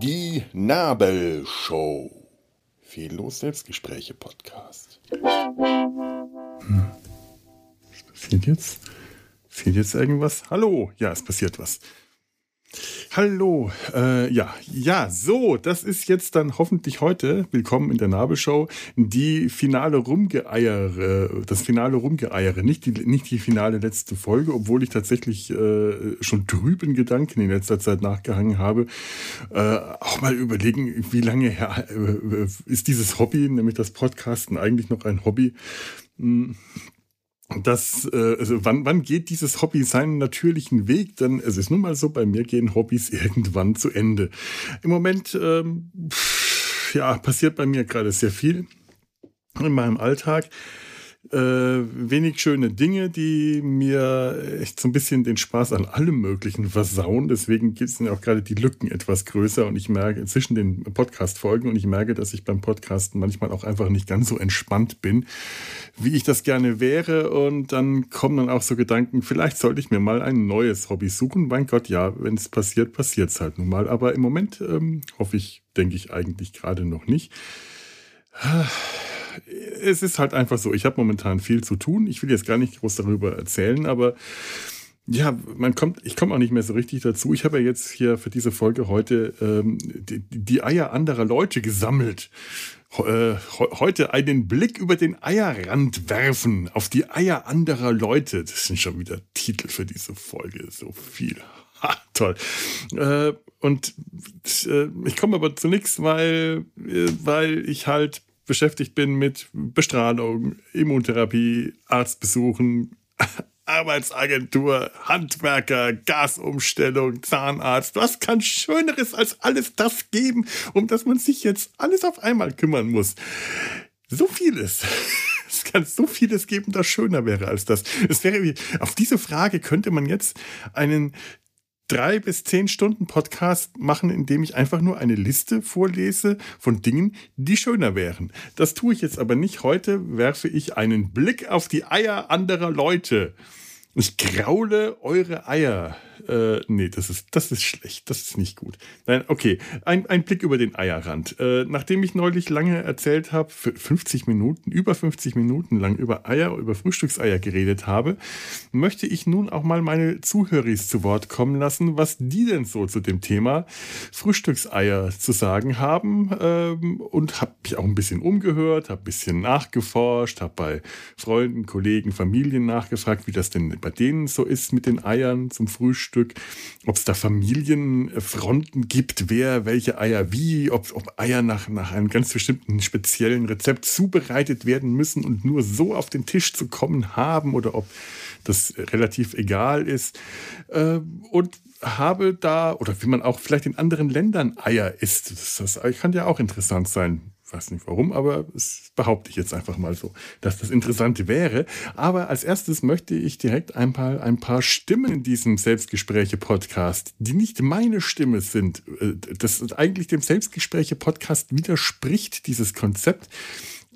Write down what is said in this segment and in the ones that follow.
Die Nabelshow. Fehllos Selbstgespräche Podcast. Hm. Was passiert jetzt? Fehlt jetzt irgendwas? Hallo? Ja, es passiert was. Hallo, äh, ja, ja, so, das ist jetzt dann hoffentlich heute, willkommen in der Nabelshow, die finale Rumgeeiere, das finale Rumgeeiere, nicht die, nicht die finale letzte Folge, obwohl ich tatsächlich äh, schon drüben Gedanken in letzter Zeit nachgehangen habe. Äh, auch mal überlegen, wie lange her äh, ist dieses Hobby, nämlich das Podcasten, eigentlich noch ein Hobby? Hm das, äh, also wann, wann geht dieses Hobby seinen natürlichen Weg? Denn es ist nun mal so, bei mir gehen Hobbys irgendwann zu Ende. Im Moment, ähm, ja, passiert bei mir gerade sehr viel in meinem Alltag äh, wenig schöne Dinge, die mir echt so ein bisschen den Spaß an allem Möglichen versauen. Deswegen sind ja auch gerade die Lücken etwas größer und ich merke zwischen den Podcast-Folgen und ich merke, dass ich beim Podcasten manchmal auch einfach nicht ganz so entspannt bin, wie ich das gerne wäre. Und dann kommen dann auch so Gedanken, vielleicht sollte ich mir mal ein neues Hobby suchen. Mein Gott, ja, wenn es passiert, passiert es halt nun mal. Aber im Moment ähm, hoffe ich, denke ich eigentlich gerade noch nicht es ist halt einfach so, ich habe momentan viel zu tun. Ich will jetzt gar nicht groß darüber erzählen, aber ja, man kommt, ich komme auch nicht mehr so richtig dazu. Ich habe ja jetzt hier für diese Folge heute ähm, die, die, Eier anderer Leute gesammelt. Äh, heute einen Blick über den Eierrand werfen auf die Eier anderer Leute. Das sind schon wieder Titel für diese Folge. So viel. Ha, toll. Äh, und äh, ich komme aber zu nichts, weil, weil ich halt beschäftigt bin mit Bestrahlung, Immuntherapie, Arztbesuchen, Arbeitsagentur, Handwerker, Gasumstellung, Zahnarzt. Was kann Schöneres als alles das geben, um das man sich jetzt alles auf einmal kümmern muss? So vieles. Es kann so vieles geben, das schöner wäre als das. Es wäre wie, auf diese Frage könnte man jetzt einen drei bis zehn Stunden Podcast machen, indem ich einfach nur eine Liste vorlese von Dingen, die schöner wären. Das tue ich jetzt aber nicht. Heute werfe ich einen Blick auf die Eier anderer Leute. Ich graule eure Eier. Äh, nee, das ist, das ist schlecht. Das ist nicht gut. Nein, okay. Ein, ein Blick über den Eierrand. Äh, nachdem ich neulich lange erzählt habe, 50 Minuten, über 50 Minuten lang über Eier, über Frühstückseier geredet habe, möchte ich nun auch mal meine Zuhöris zu Wort kommen lassen, was die denn so zu dem Thema Frühstückseier zu sagen haben. Ähm, und habe mich auch ein bisschen umgehört, habe ein bisschen nachgeforscht, habe bei Freunden, Kollegen, Familien nachgefragt, wie das denn bei denen so ist mit den Eiern zum Frühstück. Frühstück, ob es da Familienfronten gibt, wer welche Eier wie, ob, ob Eier nach, nach einem ganz bestimmten speziellen Rezept zubereitet werden müssen und nur so auf den Tisch zu kommen haben oder ob das relativ egal ist. Äh, und habe da, oder wie man auch vielleicht in anderen Ländern Eier isst, das, das kann ja auch interessant sein weiß nicht warum, aber das behaupte ich jetzt einfach mal so, dass das Interessante wäre. Aber als erstes möchte ich direkt ein paar, ein paar Stimmen in diesem Selbstgespräche-Podcast, die nicht meine Stimme sind, äh, das eigentlich dem Selbstgespräche-Podcast widerspricht, dieses Konzept,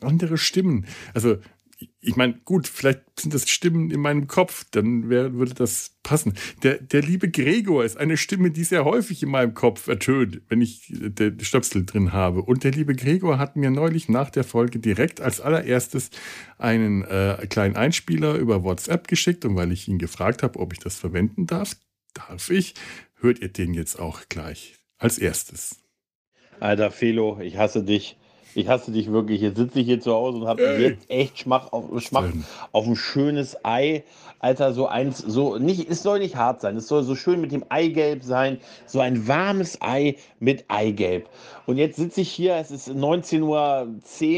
andere Stimmen. Also ich meine, gut, vielleicht sind das Stimmen in meinem Kopf, dann wär, würde das passen. Der, der liebe Gregor ist eine Stimme, die sehr häufig in meinem Kopf ertönt, wenn ich den Stöpsel drin habe. Und der liebe Gregor hat mir neulich nach der Folge direkt als allererstes einen äh, kleinen Einspieler über WhatsApp geschickt. Und weil ich ihn gefragt habe, ob ich das verwenden darf, darf ich, hört ihr den jetzt auch gleich als erstes. Alter Felo, ich hasse dich. Ich hasse dich wirklich. Jetzt sitze ich hier zu Hause und habe jetzt echt Schmack auf, Schmack auf ein schönes Ei. Alter, so eins, so nicht, es soll nicht hart sein. Es soll so schön mit dem Eigelb sein. So ein warmes Ei mit Eigelb. Und jetzt sitze ich hier, es ist 19.10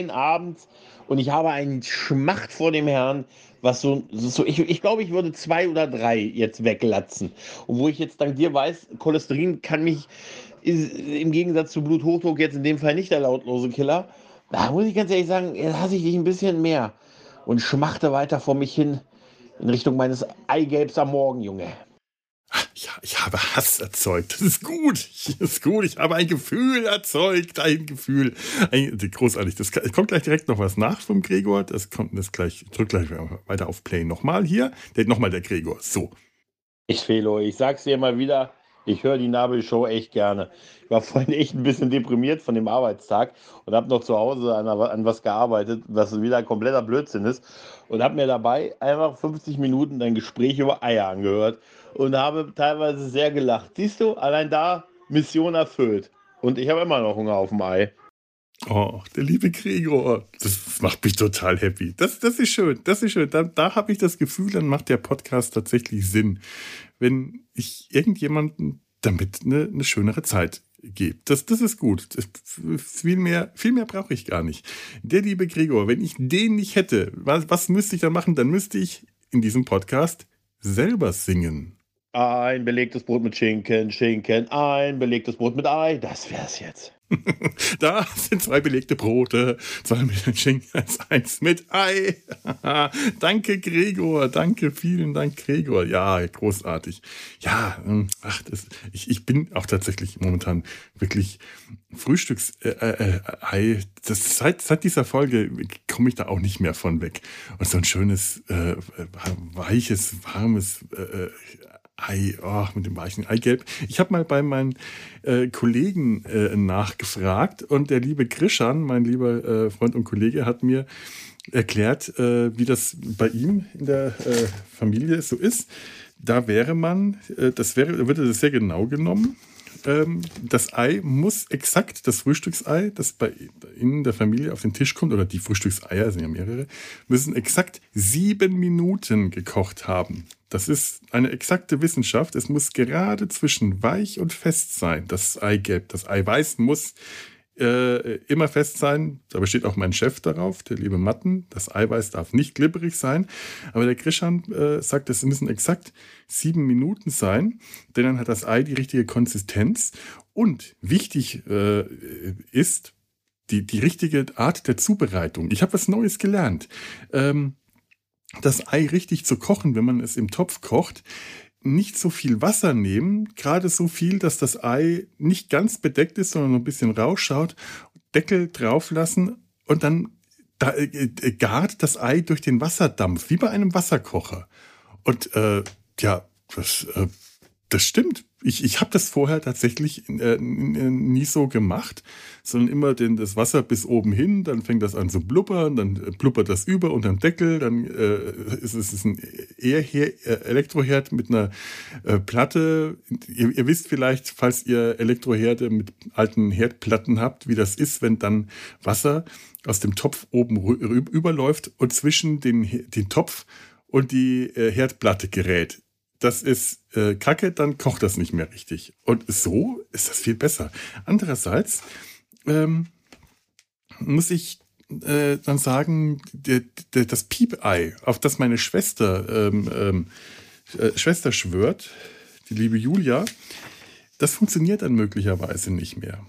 Uhr abends und ich habe einen Schmacht vor dem Herrn, was so, so ich, ich glaube, ich würde zwei oder drei jetzt weglatzen. Und wo ich jetzt dank dir weiß, Cholesterin kann mich ist im Gegensatz zu Bluthochdruck jetzt in dem Fall nicht der lautlose Killer. Da muss ich ganz ehrlich sagen, jetzt hasse ich dich ein bisschen mehr und schmachte weiter vor mich hin in Richtung meines Eigelbs am Morgen, Junge. Ja, ich habe Hass erzeugt. Das ist gut. Das ist gut. Ich habe ein Gefühl erzeugt. Ein Gefühl. Ein, großartig. Das kommt gleich direkt noch was nach vom Gregor. Das kommt das gleich. Ich drück gleich weiter auf Play. Nochmal hier. Nochmal der Gregor. So. Ich Felo, ich sag's dir mal wieder. Ich höre die Nabelshow echt gerne. Ich war vorhin echt ein bisschen deprimiert von dem Arbeitstag und habe noch zu Hause an, an, was gearbeitet, was wieder kompletter Blödsinn ist. Und habe mir dabei einfach 50 Minuten dein Gespräch über Eier angehört und habe teilweise sehr gelacht. Siehst du, allein da Mission erfüllt. Und ich habe immer noch Hunger auf dem Ei. Oh, der liebe Gregor, das macht mich total happy. Das, das ist schön, das ist schön. Da, da habe ich das Gefühl, dann macht der Podcast tatsächlich Sinn, wenn ich irgendjemanden damit eine, eine schönere Zeit gebe. Das, das ist gut. Das, viel mehr, viel mehr brauche ich gar nicht. Der liebe Gregor, wenn ich den nicht hätte, was, was müsste ich da machen? Dann müsste ich in diesem Podcast selber singen. Ein belegtes Brot mit Schinken, Schinken, ein belegtes Brot mit Ei. Das wär's jetzt. da sind zwei belegte Brote, zwei mit Schinken, eins mit Ei. danke, Gregor. Danke, vielen Dank, Gregor. Ja, großartig. Ja, ähm, ach, das, ich, ich bin auch tatsächlich momentan wirklich Frühstücksei. Äh, äh, äh seit, seit dieser Folge komme ich da auch nicht mehr von weg. Und so ein schönes, äh, weiches, warmes äh, Ei, oh, mit dem weichen Eigelb. Ich habe mal bei meinen äh, Kollegen äh, nachgefragt und der liebe Grischan, mein lieber äh, Freund und Kollege, hat mir erklärt, äh, wie das bei ihm in der äh, Familie so ist. Da wäre man, äh, das wäre, würde das sehr genau genommen. Ähm, das Ei muss exakt, das Frühstücksei, das bei Ihnen der Familie auf den Tisch kommt, oder die Frühstückseier, sind ja mehrere, müssen exakt sieben Minuten gekocht haben. Das ist eine exakte Wissenschaft. Es muss gerade zwischen weich und fest sein, das Eigelb. Das Eiweiß muss äh, immer fest sein. Da besteht auch mein Chef darauf, der liebe Matten. Das Eiweiß darf nicht glibberig sein. Aber der Grischan äh, sagt, es müssen exakt sieben Minuten sein, denn dann hat das Ei die richtige Konsistenz. Und wichtig äh, ist die, die richtige Art der Zubereitung. Ich habe was Neues gelernt. Ähm, das Ei richtig zu kochen, wenn man es im Topf kocht, nicht so viel Wasser nehmen, gerade so viel, dass das Ei nicht ganz bedeckt ist, sondern ein bisschen rausschaut, Deckel drauf lassen und dann da, äh, äh, gart das Ei durch den Wasserdampf, wie bei einem Wasserkocher. Und äh, ja, das, äh, das stimmt ich, ich habe das vorher tatsächlich äh, nie so gemacht, sondern immer den, das Wasser bis oben hin, dann fängt das an zu blubbern, dann äh, blubbert das über unter dem Deckel, dann äh, ist es ein Ehrher äh, Elektroherd mit einer äh, Platte. Ihr, ihr, wisst vielleicht, falls ihr Elektroherde mit alten Herdplatten habt, wie das ist, wenn dann Wasser aus dem Topf oben überläuft und zwischen den, den Topf und die äh, Herdplatte gerät das ist äh, Kacke, dann kocht das nicht mehr richtig. Und so ist das viel besser. Andererseits ähm, muss ich äh, dann sagen, der, der, das Piepei, auf das meine Schwester, ähm, ähm, äh, Schwester schwört, die liebe Julia, das funktioniert dann möglicherweise nicht mehr.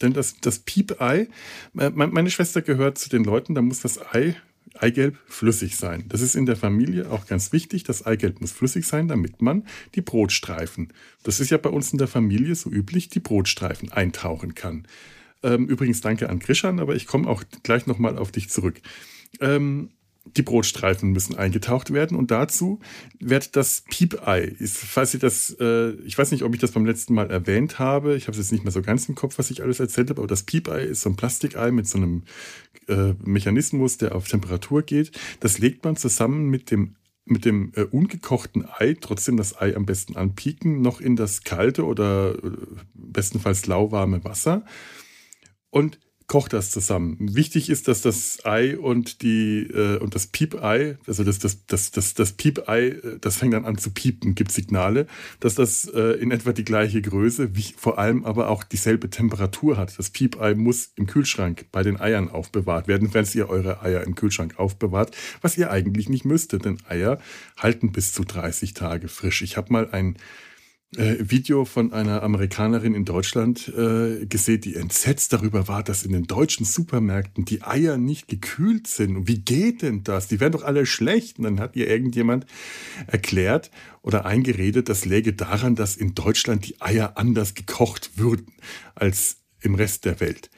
Denn das, das Piepei, äh, meine Schwester gehört zu den Leuten, da muss das Ei Eigelb flüssig sein. Das ist in der Familie auch ganz wichtig. Das Eigelb muss flüssig sein, damit man die Brotstreifen, das ist ja bei uns in der Familie so üblich, die Brotstreifen eintauchen kann. Ähm, übrigens danke an Grischan, aber ich komme auch gleich nochmal auf dich zurück. Ähm, die Brotstreifen müssen eingetaucht werden und dazu wird das Piepei, falls ihr das, äh, ich weiß nicht, ob ich das beim letzten Mal erwähnt habe, ich habe es jetzt nicht mehr so ganz im Kopf, was ich alles erzählt habe, aber das Piepei ist so ein Plastikei mit so einem äh, Mechanismus, der auf Temperatur geht. Das legt man zusammen mit dem mit dem äh, ungekochten Ei, trotzdem das Ei am besten anpieken, noch in das kalte oder äh, bestenfalls lauwarme Wasser. Und kocht das zusammen. Wichtig ist, dass das Ei und die äh, und das Piepei, also das das das das das Piepei, äh, das fängt dann an zu piepen, gibt Signale, dass das äh, in etwa die gleiche Größe, wie, vor allem aber auch dieselbe Temperatur hat. Das Piepei muss im Kühlschrank bei den Eiern aufbewahrt werden, wenn ihr eure Eier im Kühlschrank aufbewahrt, was ihr eigentlich nicht müsstet, denn Eier halten bis zu 30 Tage frisch. Ich habe mal ein Video von einer Amerikanerin in Deutschland äh, gesehen, die entsetzt darüber war, dass in den deutschen Supermärkten die Eier nicht gekühlt sind. Und wie geht denn das? Die werden doch alle schlecht. Und dann hat ihr irgendjemand erklärt oder eingeredet, das läge daran, dass in Deutschland die Eier anders gekocht würden als im Rest der Welt.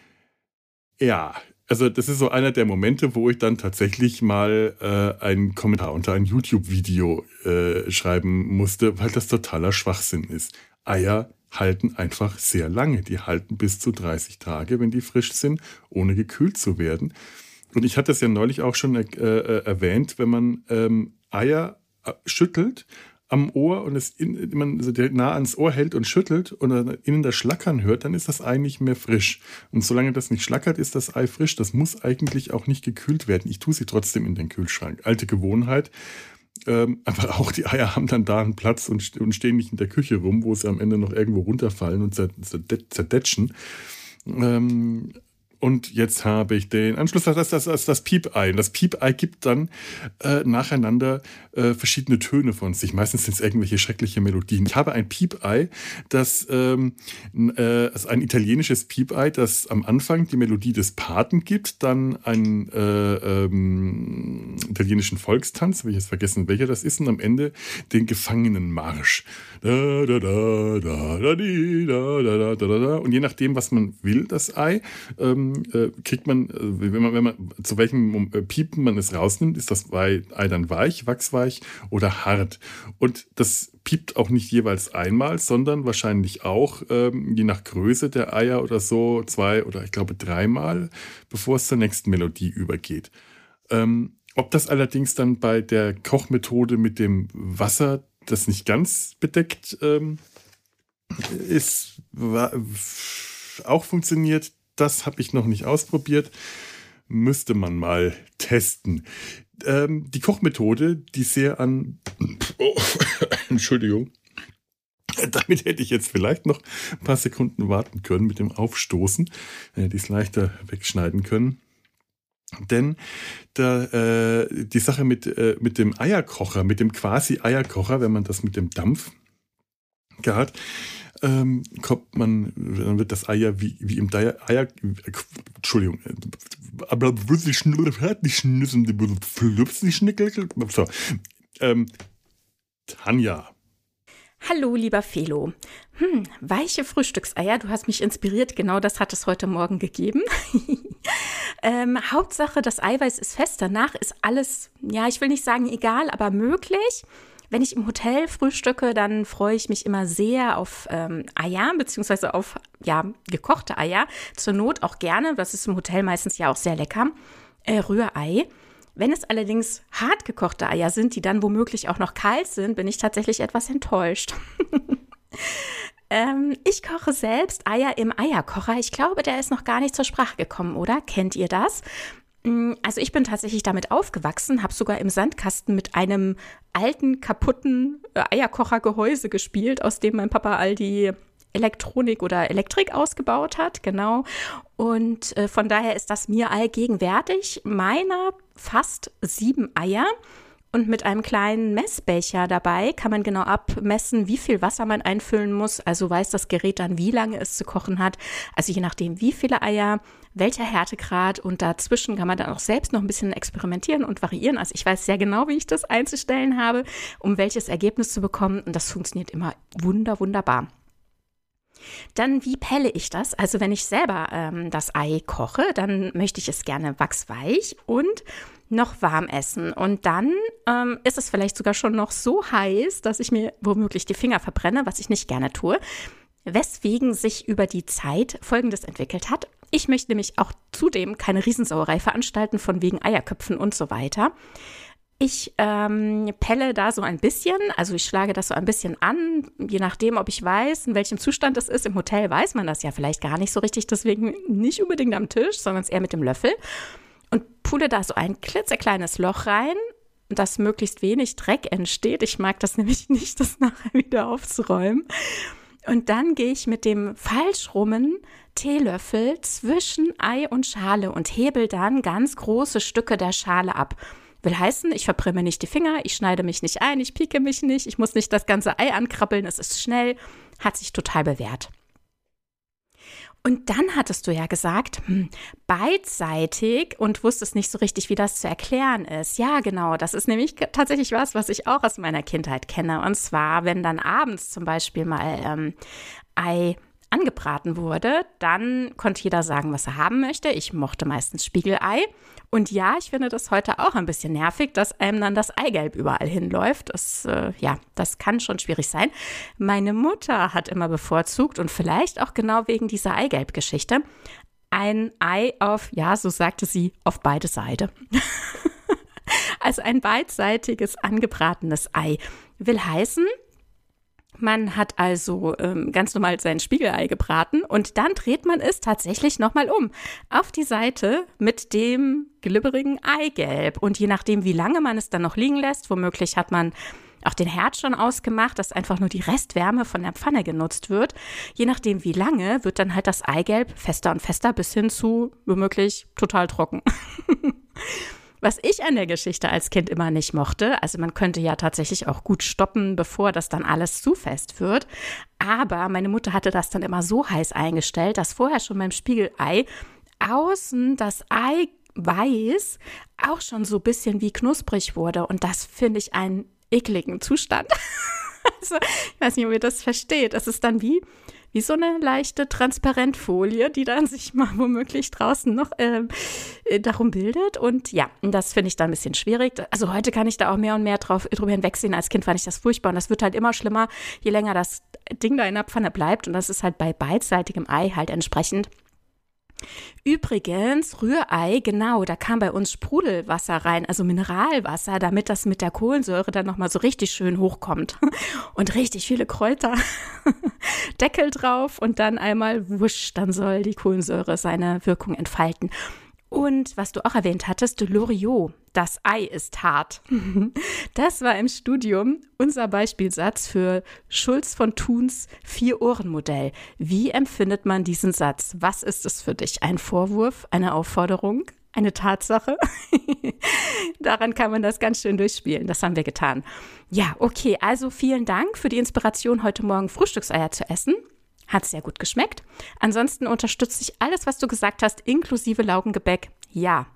Ja, also das ist so einer der Momente, wo ich dann tatsächlich mal äh, einen Kommentar unter ein YouTube-Video äh, schreiben musste, weil das totaler Schwachsinn ist. Eier halten einfach sehr lange. Die halten bis zu 30 Tage, wenn die frisch sind, ohne gekühlt zu werden. Und ich hatte es ja neulich auch schon äh, äh erwähnt, wenn man ähm, Eier äh, schüttelt, am Ohr und es in, man so nah ans Ohr hält und schüttelt und innen das Schlackern hört, dann ist das Ei nicht mehr frisch. Und solange das nicht schlackert, ist das Ei frisch. Das muss eigentlich auch nicht gekühlt werden. Ich tue sie trotzdem in den Kühlschrank. Alte Gewohnheit. Ähm, aber auch die Eier haben dann da einen Platz und, und, stehen nicht in der Küche rum, wo sie am Ende noch irgendwo runterfallen und zerdetschen. Ähm, und jetzt habe ich den Anschluss, das, das, das, das Piep-Ei. Und das Piep-Ei gibt dann äh, nacheinander äh, verschiedene Töne von sich. Meistens sind es irgendwelche schreckliche Melodien. Ich habe ein Piep-Ei, das ähm, äh, also ein italienisches Piep-Ei, das am Anfang die Melodie des Paten gibt, dann einen äh, ähm, italienischen Volkstanz, habe ich jetzt vergessen, welcher das ist, und am Ende den Gefangenenmarsch. Da, da, da, da, da, da, da, da, da, da. Und je nachdem, was man will, das Ei, ähm, äh, kriegt man, äh, wenn man, wenn man zu welchem äh, Piepen man es rausnimmt, ist das Ei dann weich, wachsweich oder hart. Und das piept auch nicht jeweils einmal, sondern wahrscheinlich auch, ähm, je nach Größe der Eier oder so, zwei oder ich glaube dreimal, bevor es zur nächsten Melodie übergeht. Ähm, ob das allerdings dann bei der Kochmethode mit dem Wasser das nicht ganz bedeckt ähm, ist, war, auch funktioniert, das habe ich noch nicht ausprobiert. Müsste man mal testen. Ähm, die Kochmethode, die sehr an. Oh, Entschuldigung. Damit hätte ich jetzt vielleicht noch ein paar Sekunden warten können mit dem Aufstoßen. Hätte ich es leichter wegschneiden können. Denn da, äh, die Sache mit, äh, mit dem Eierkocher, mit dem quasi Eierkocher, wenn man das mit dem Dampf gart, ähm, kommt man, dann wird das Eier wie, wie im Eier, Eier Entschuldigung, aber so, ähm, Tanja. Hallo, lieber Felo. Hm, weiche Frühstückseier, du hast mich inspiriert, genau das hat es heute Morgen gegeben. ähm, Hauptsache, das Eiweiß ist fest, danach ist alles, ja, ich will nicht sagen egal, aber möglich. Wenn ich im Hotel frühstücke, dann freue ich mich immer sehr auf ähm, Eier, beziehungsweise auf ja, gekochte Eier. Zur Not auch gerne, das ist im Hotel meistens ja auch sehr lecker, äh, Rührei. Wenn es allerdings hart gekochte Eier sind, die dann womöglich auch noch kalt sind, bin ich tatsächlich etwas enttäuscht. ähm, ich koche selbst Eier im Eierkocher. Ich glaube, der ist noch gar nicht zur Sprache gekommen, oder? Kennt ihr das? Mm, also ich bin tatsächlich damit aufgewachsen, habe sogar im Sandkasten mit einem alten, kaputten äh, Eierkochergehäuse gespielt, aus dem mein Papa all die Elektronik oder Elektrik ausgebaut hat, genau. Und äh, von daher ist das mir allgegenwärtig. Meiner fast sieben Eier. Und mit einem kleinen Messbecher dabei kann man genau abmessen, wie viel Wasser man einfüllen muss. Also weiß das Gerät dann, wie lange es zu kochen hat. Also je nachdem, wie viele Eier, welcher Härtegrad und dazwischen kann man dann auch selbst noch ein bisschen experimentieren und variieren. Also ich weiß sehr genau, wie ich das einzustellen habe, um welches Ergebnis zu bekommen. Und das funktioniert immer wunder, wunderbar. Dann, wie pelle ich das? Also, wenn ich selber ähm, das Ei koche, dann möchte ich es gerne wachsweich und noch warm essen. Und dann ähm, ist es vielleicht sogar schon noch so heiß, dass ich mir womöglich die Finger verbrenne, was ich nicht gerne tue. Weswegen sich über die Zeit Folgendes entwickelt hat. Ich möchte nämlich auch zudem keine Riesensauerei veranstalten von wegen Eierköpfen und so weiter. Ich ähm, pelle da so ein bisschen, also ich schlage das so ein bisschen an, je nachdem, ob ich weiß, in welchem Zustand es ist. Im Hotel weiß man das ja vielleicht gar nicht so richtig, deswegen nicht unbedingt am Tisch, sondern eher mit dem Löffel und pule da so ein klitzekleines Loch rein, dass möglichst wenig Dreck entsteht. Ich mag das nämlich nicht, das nachher wieder aufzuräumen. Und dann gehe ich mit dem falsch rummen Teelöffel zwischen Ei und Schale und hebel dann ganz große Stücke der Schale ab. Will heißen, ich verbrenne nicht die Finger, ich schneide mich nicht ein, ich pieke mich nicht, ich muss nicht das ganze Ei ankrabbeln, es ist schnell, hat sich total bewährt. Und dann hattest du ja gesagt, hm, beidseitig und wusstest nicht so richtig, wie das zu erklären ist. Ja, genau. Das ist nämlich tatsächlich was, was ich auch aus meiner Kindheit kenne. Und zwar, wenn dann abends zum Beispiel mal ähm, Ei angebraten wurde, dann konnte jeder sagen, was er haben möchte. Ich mochte meistens Spiegelei. Und ja, ich finde das heute auch ein bisschen nervig, dass einem dann das Eigelb überall hinläuft. Das, äh, ja, das kann schon schwierig sein. Meine Mutter hat immer bevorzugt und vielleicht auch genau wegen dieser Eigelb-Geschichte ein Ei auf, ja, so sagte sie, auf beide Seiten. also ein beidseitiges angebratenes Ei will heißen, man hat also ähm, ganz normal sein Spiegelei gebraten und dann dreht man es tatsächlich nochmal um auf die Seite mit dem glibberigen Eigelb. Und je nachdem, wie lange man es dann noch liegen lässt, womöglich hat man auch den Herd schon ausgemacht, dass einfach nur die Restwärme von der Pfanne genutzt wird. Je nachdem, wie lange, wird dann halt das Eigelb fester und fester bis hin zu womöglich total trocken. Was ich an der Geschichte als Kind immer nicht mochte, also man könnte ja tatsächlich auch gut stoppen, bevor das dann alles zu fest wird. Aber meine Mutter hatte das dann immer so heiß eingestellt, dass vorher schon beim Spiegelei außen das Ei weiß auch schon so ein bisschen wie knusprig wurde. Und das finde ich einen ekligen Zustand. also, ich weiß nicht, ob ihr das versteht. Es ist dann wie, wie so eine leichte Transparentfolie, die dann sich mal womöglich draußen noch äh, äh, darum bildet. Und ja, das finde ich dann ein bisschen schwierig. Also heute kann ich da auch mehr und mehr drauf, drüber hinwegsehen. Als Kind fand ich das furchtbar und das wird halt immer schlimmer, je länger das Ding da in der Pfanne bleibt. Und das ist halt bei beidseitigem Ei halt entsprechend Übrigens, Rührei, genau, da kam bei uns Sprudelwasser rein, also Mineralwasser, damit das mit der Kohlensäure dann nochmal so richtig schön hochkommt. Und richtig viele Kräuter. Deckel drauf und dann einmal wusch, dann soll die Kohlensäure seine Wirkung entfalten. Und was du auch erwähnt hattest, Loriot, das Ei ist hart. Das war im Studium unser Beispielsatz für Schulz von Thuns Vier-Ohren-Modell. Wie empfindet man diesen Satz? Was ist es für dich? Ein Vorwurf, eine Aufforderung, eine Tatsache? Daran kann man das ganz schön durchspielen. Das haben wir getan. Ja, okay, also vielen Dank für die Inspiration, heute Morgen Frühstückseier zu essen. Hat sehr gut geschmeckt. Ansonsten unterstütze ich alles, was du gesagt hast, inklusive Laugengebäck. Ja,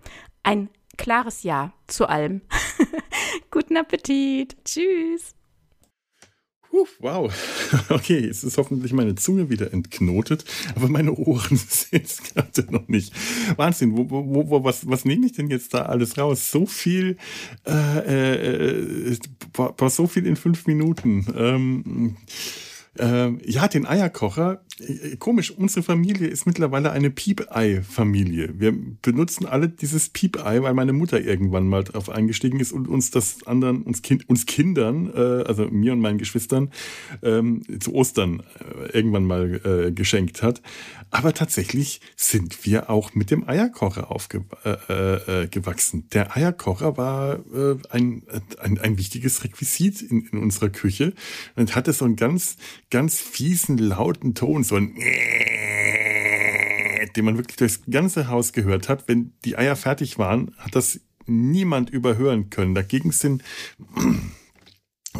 ein klares Ja zu allem. Guten Appetit. Tschüss. Wow. Okay, jetzt ist hoffentlich meine Zunge wieder entknotet, aber meine Ohren sind es gerade noch nicht. Wahnsinn, wo, wo, wo, was, was nehme ich denn jetzt da alles raus? So viel, äh, äh, so viel in fünf Minuten. Ähm, äh, ja, den Eierkocher. Äh, komisch, unsere Familie ist mittlerweile eine Piep-Ei-Familie. Wir benutzen alle dieses Piep-Ei, weil meine Mutter irgendwann mal drauf eingestiegen ist und uns das anderen, uns, kind, uns Kindern, äh, also mir und meinen Geschwistern, ähm, zu Ostern äh, irgendwann mal äh, geschenkt hat. Aber tatsächlich sind wir auch mit dem Eierkocher aufgewachsen. Äh, Der Eierkocher war ein, ein, ein wichtiges Requisit in, in unserer Küche und hatte so ein ganz ganz fiesen, lauten Ton, so ein den man wirklich durchs ganze Haus gehört hat. Wenn die Eier fertig waren, hat das niemand überhören können. Dagegen sind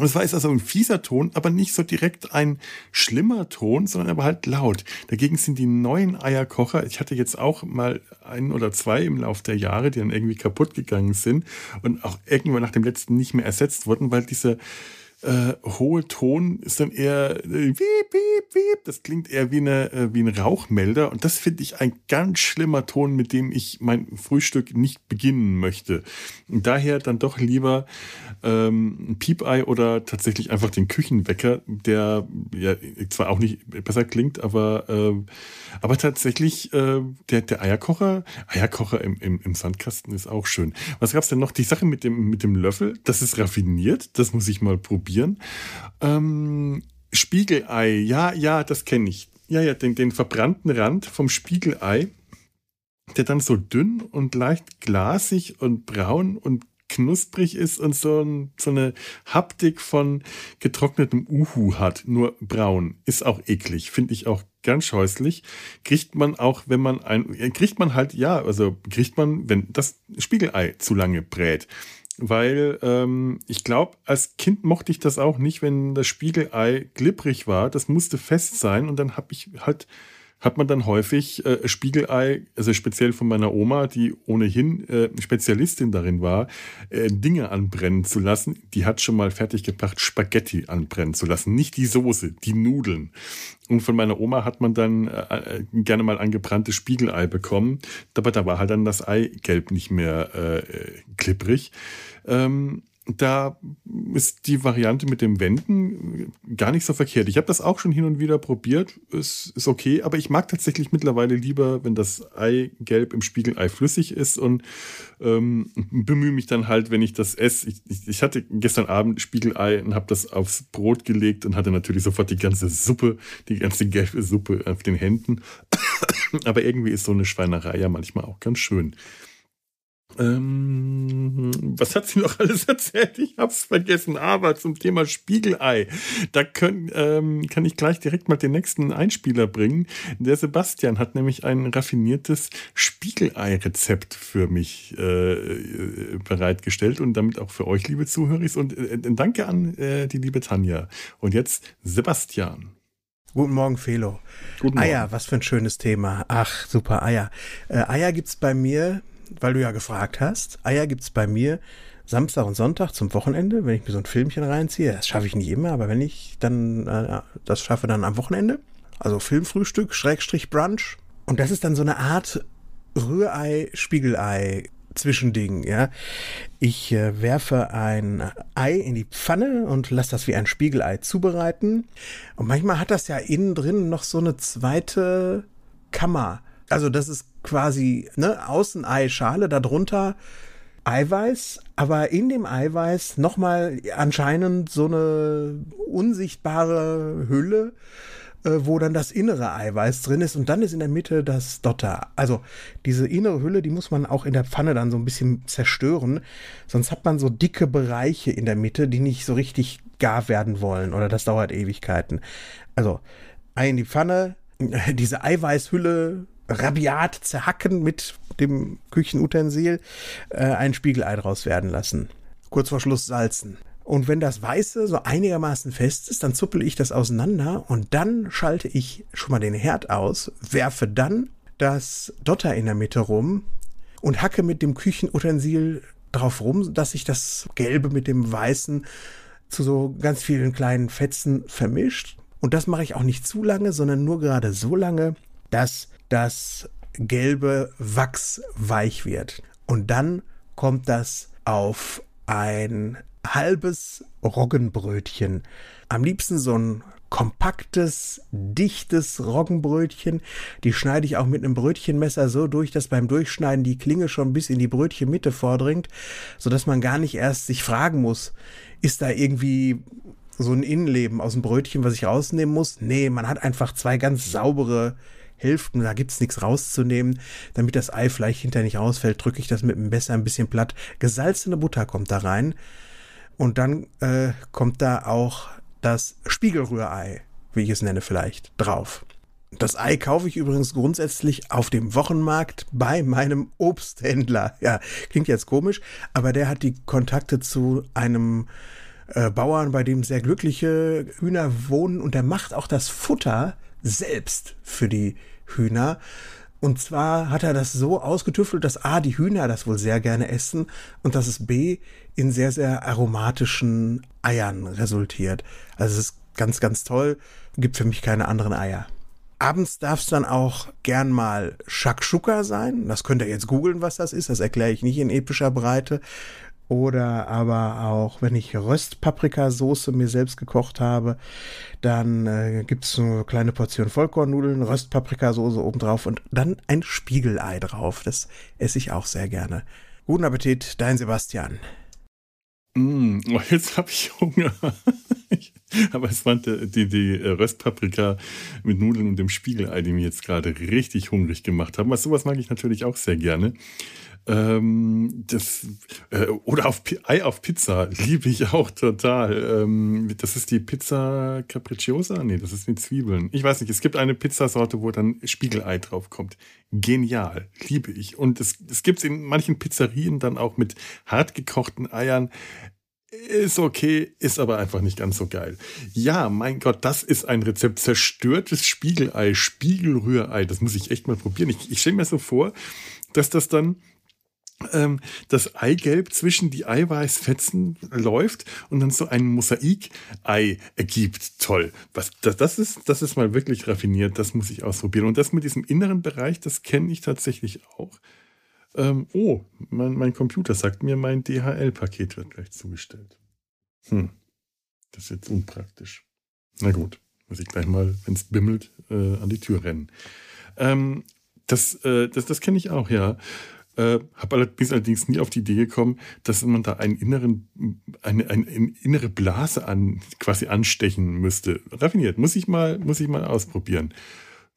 es war jetzt also ein fieser Ton, aber nicht so direkt ein schlimmer Ton, sondern aber halt laut. Dagegen sind die neuen Eierkocher, ich hatte jetzt auch mal ein oder zwei im Laufe der Jahre, die dann irgendwie kaputt gegangen sind und auch irgendwann nach dem letzten nicht mehr ersetzt wurden, weil diese äh, hohe Ton ist dann eher äh, wiep, wiep, wiep. Das klingt eher wie, eine, äh, wie ein Rauchmelder. Und das finde ich ein ganz schlimmer Ton, mit dem ich mein Frühstück nicht beginnen möchte. Und daher dann doch lieber ähm, ein Piepei oder tatsächlich einfach den Küchenwecker, der ja zwar auch nicht besser klingt, aber, äh, aber tatsächlich äh, der, der Eierkocher, Eierkocher im, im, im Sandkasten ist auch schön. Was gab's denn noch? Die Sache mit dem, mit dem Löffel, das ist raffiniert, das muss ich mal probieren probieren. Ähm, Spiegelei, ja, ja, das kenne ich. Ja, ja, den, den verbrannten Rand vom Spiegelei, der dann so dünn und leicht glasig und braun und knusprig ist und so, ein, so eine Haptik von getrocknetem Uhu hat, nur braun. Ist auch eklig, finde ich auch ganz scheußlich. Kriegt man auch, wenn man ein, kriegt man halt, ja, also kriegt man, wenn das Spiegelei zu lange brät weil ähm, ich glaube, als Kind mochte ich das auch nicht, wenn das Spiegelei glibberig war. Das musste fest sein und dann habe ich halt hat man dann häufig äh, Spiegelei, also speziell von meiner Oma, die ohnehin äh, Spezialistin darin war, äh, Dinge anbrennen zu lassen. Die hat schon mal fertiggebracht, Spaghetti anbrennen zu lassen. Nicht die Soße, die Nudeln. Und von meiner Oma hat man dann äh, gerne mal angebranntes Spiegelei bekommen. Aber da war halt dann das Eigelb nicht mehr äh, klipprig. Ähm, da ist die Variante mit dem Wenden gar nicht so verkehrt. Ich habe das auch schon hin und wieder probiert. Es ist okay, aber ich mag tatsächlich mittlerweile lieber, wenn das Eigelb im Spiegelei flüssig ist und ähm, bemühe mich dann halt, wenn ich das esse. Ich, ich, ich hatte gestern Abend Spiegelei und habe das aufs Brot gelegt und hatte natürlich sofort die ganze Suppe, die ganze gelbe Suppe auf den Händen. aber irgendwie ist so eine Schweinerei ja manchmal auch ganz schön. Ähm, was hat sie noch alles erzählt? Ich hab's vergessen. Aber zum Thema Spiegelei, da können, ähm, kann ich gleich direkt mal den nächsten Einspieler bringen. Der Sebastian hat nämlich ein raffiniertes Spiegelei-Rezept für mich äh, bereitgestellt und damit auch für euch, liebe Zuhörer. Und äh, danke an äh, die liebe Tanja. Und jetzt Sebastian. Guten Morgen, Felo. Guten Morgen. Eier, was für ein schönes Thema. Ach, super Eier. Äh, Eier gibt's bei mir weil du ja gefragt hast. Eier gibt es bei mir Samstag und Sonntag zum Wochenende, wenn ich mir so ein Filmchen reinziehe. Das schaffe ich nicht immer, aber wenn ich dann äh, das schaffe, dann am Wochenende. Also Filmfrühstück, Schrägstrich Brunch. Und das ist dann so eine Art Rührei, Spiegelei, Zwischending, ja. Ich äh, werfe ein Ei in die Pfanne und lasse das wie ein Spiegelei zubereiten. Und manchmal hat das ja innen drin noch so eine zweite Kammer. Also das ist quasi ne, Außenei Schale, darunter Eiweiß, aber in dem Eiweiß nochmal anscheinend so eine unsichtbare Hülle, äh, wo dann das innere Eiweiß drin ist. Und dann ist in der Mitte das Dotter. Also diese innere Hülle, die muss man auch in der Pfanne dann so ein bisschen zerstören, sonst hat man so dicke Bereiche in der Mitte, die nicht so richtig gar werden wollen. Oder das dauert Ewigkeiten. Also Ei in die Pfanne, diese Eiweißhülle rabiat zerhacken mit dem Küchenutensil, äh, ein Spiegelei draus werden lassen. Kurz vor Schluss salzen. Und wenn das Weiße so einigermaßen fest ist, dann zuppel ich das auseinander und dann schalte ich schon mal den Herd aus, werfe dann das Dotter in der Mitte rum und hacke mit dem Küchenutensil drauf rum, dass sich das Gelbe mit dem Weißen zu so ganz vielen kleinen Fetzen vermischt. Und das mache ich auch nicht zu lange, sondern nur gerade so lange, dass das gelbe Wachs weich wird. Und dann kommt das auf ein halbes Roggenbrötchen. Am liebsten so ein kompaktes, dichtes Roggenbrötchen. Die schneide ich auch mit einem Brötchenmesser so durch, dass beim Durchschneiden die Klinge schon bis in die Brötchenmitte vordringt, sodass man gar nicht erst sich fragen muss, ist da irgendwie so ein Innenleben aus dem Brötchen, was ich rausnehmen muss? Nee, man hat einfach zwei ganz saubere Hälften, da gibt's nichts rauszunehmen. Damit das Ei vielleicht hinterher nicht rausfällt, drücke ich das mit dem Messer ein bisschen platt. Gesalzene Butter kommt da rein. Und dann äh, kommt da auch das Spiegelrührei, wie ich es nenne vielleicht, drauf. Das Ei kaufe ich übrigens grundsätzlich auf dem Wochenmarkt bei meinem Obsthändler. Ja, klingt jetzt komisch, aber der hat die Kontakte zu einem äh, Bauern, bei dem sehr glückliche Hühner wohnen und der macht auch das Futter selbst für die Hühner. Und zwar hat er das so ausgetüftelt, dass A, die Hühner das wohl sehr gerne essen und dass es B, in sehr, sehr aromatischen Eiern resultiert. Also es ist ganz, ganz toll. Gibt für mich keine anderen Eier. Abends darf es dann auch gern mal Shakshuka sein. Das könnt ihr jetzt googeln, was das ist. Das erkläre ich nicht in epischer Breite. Oder aber auch, wenn ich Röstpaprikasoße mir selbst gekocht habe, dann äh, gibt es so eine kleine Portion Vollkornnudeln, Röstpaprikasoße obendrauf und dann ein Spiegelei drauf. Das esse ich auch sehr gerne. Guten Appetit, dein Sebastian. Mm, oh, jetzt habe ich Hunger. Aber es waren die, die Röstpaprika mit Nudeln und dem Spiegelei, die mir jetzt gerade richtig hungrig gemacht haben. Was sowas mag ich natürlich auch sehr gerne. Ähm, das, äh, oder auf Ei auf Pizza liebe ich auch total. Ähm, das ist die Pizza Capricciosa? Nee, das ist die Zwiebeln. Ich weiß nicht, es gibt eine Pizzasorte, wo dann Spiegelei drauf kommt. Genial, liebe ich. Und es, es gibt es in manchen Pizzerien dann auch mit hart gekochten Eiern. Ist okay, ist aber einfach nicht ganz so geil. Ja, mein Gott, das ist ein Rezept. Zerstörtes Spiegelei, Spiegelrührei. Das muss ich echt mal probieren. Ich, ich stelle mir so vor, dass das dann ähm, das Eigelb zwischen die Eiweißfetzen läuft und dann so ein Mosaik-Ei ergibt. Toll. Was, das, das, ist, das ist mal wirklich raffiniert. Das muss ich ausprobieren. Und das mit diesem inneren Bereich, das kenne ich tatsächlich auch. Ähm, oh, mein, mein Computer sagt mir, mein DHL-Paket wird gleich zugestellt. Hm, das ist jetzt unpraktisch. Na gut, muss ich gleich mal, wenn es bimmelt, äh, an die Tür rennen. Ähm, das äh, das, das kenne ich auch, ja. Äh, habe allerdings, allerdings nie auf die Idee gekommen, dass man da einen inneren, eine, eine, eine innere Blase an, quasi anstechen müsste. Raffiniert, muss ich mal, muss ich mal ausprobieren.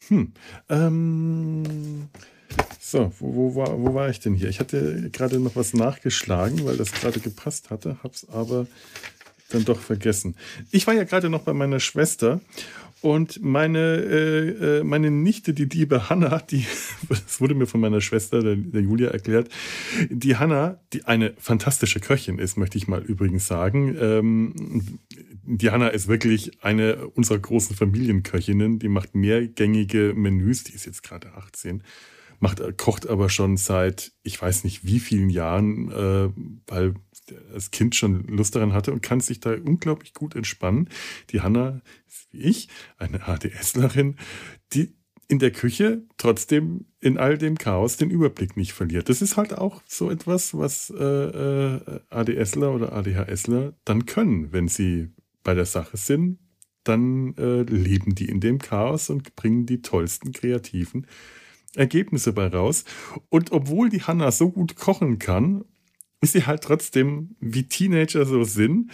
Hm. Ähm, so, wo, wo, war, wo war ich denn hier? Ich hatte gerade noch was nachgeschlagen, weil das gerade gepasst hatte, hab's aber dann doch vergessen. Ich war ja gerade noch bei meiner Schwester und meine, äh, äh, meine Nichte, die liebe Hanna, die, das wurde mir von meiner Schwester, der, der Julia, erklärt, die Hanna, die eine fantastische Köchin ist, möchte ich mal übrigens sagen. Ähm, die Hanna ist wirklich eine unserer großen Familienköchinnen, die macht mehrgängige Menüs, die ist jetzt gerade 18 macht, kocht aber schon seit, ich weiß nicht wie vielen Jahren, äh, weil das Kind schon Lust daran hatte und kann sich da unglaublich gut entspannen. Die Hanna ist wie ich, eine ADSlerin, die in der Küche trotzdem in all dem Chaos den Überblick nicht verliert. Das ist halt auch so etwas, was äh, äh, ADSler oder ADHSler dann können, wenn sie bei der Sache sind. Dann äh, leben die in dem Chaos und bringen die tollsten kreativen Ergebnisse bei raus. Und obwohl die Hanna so gut kochen kann ist sie halt trotzdem, wie Teenager so sind,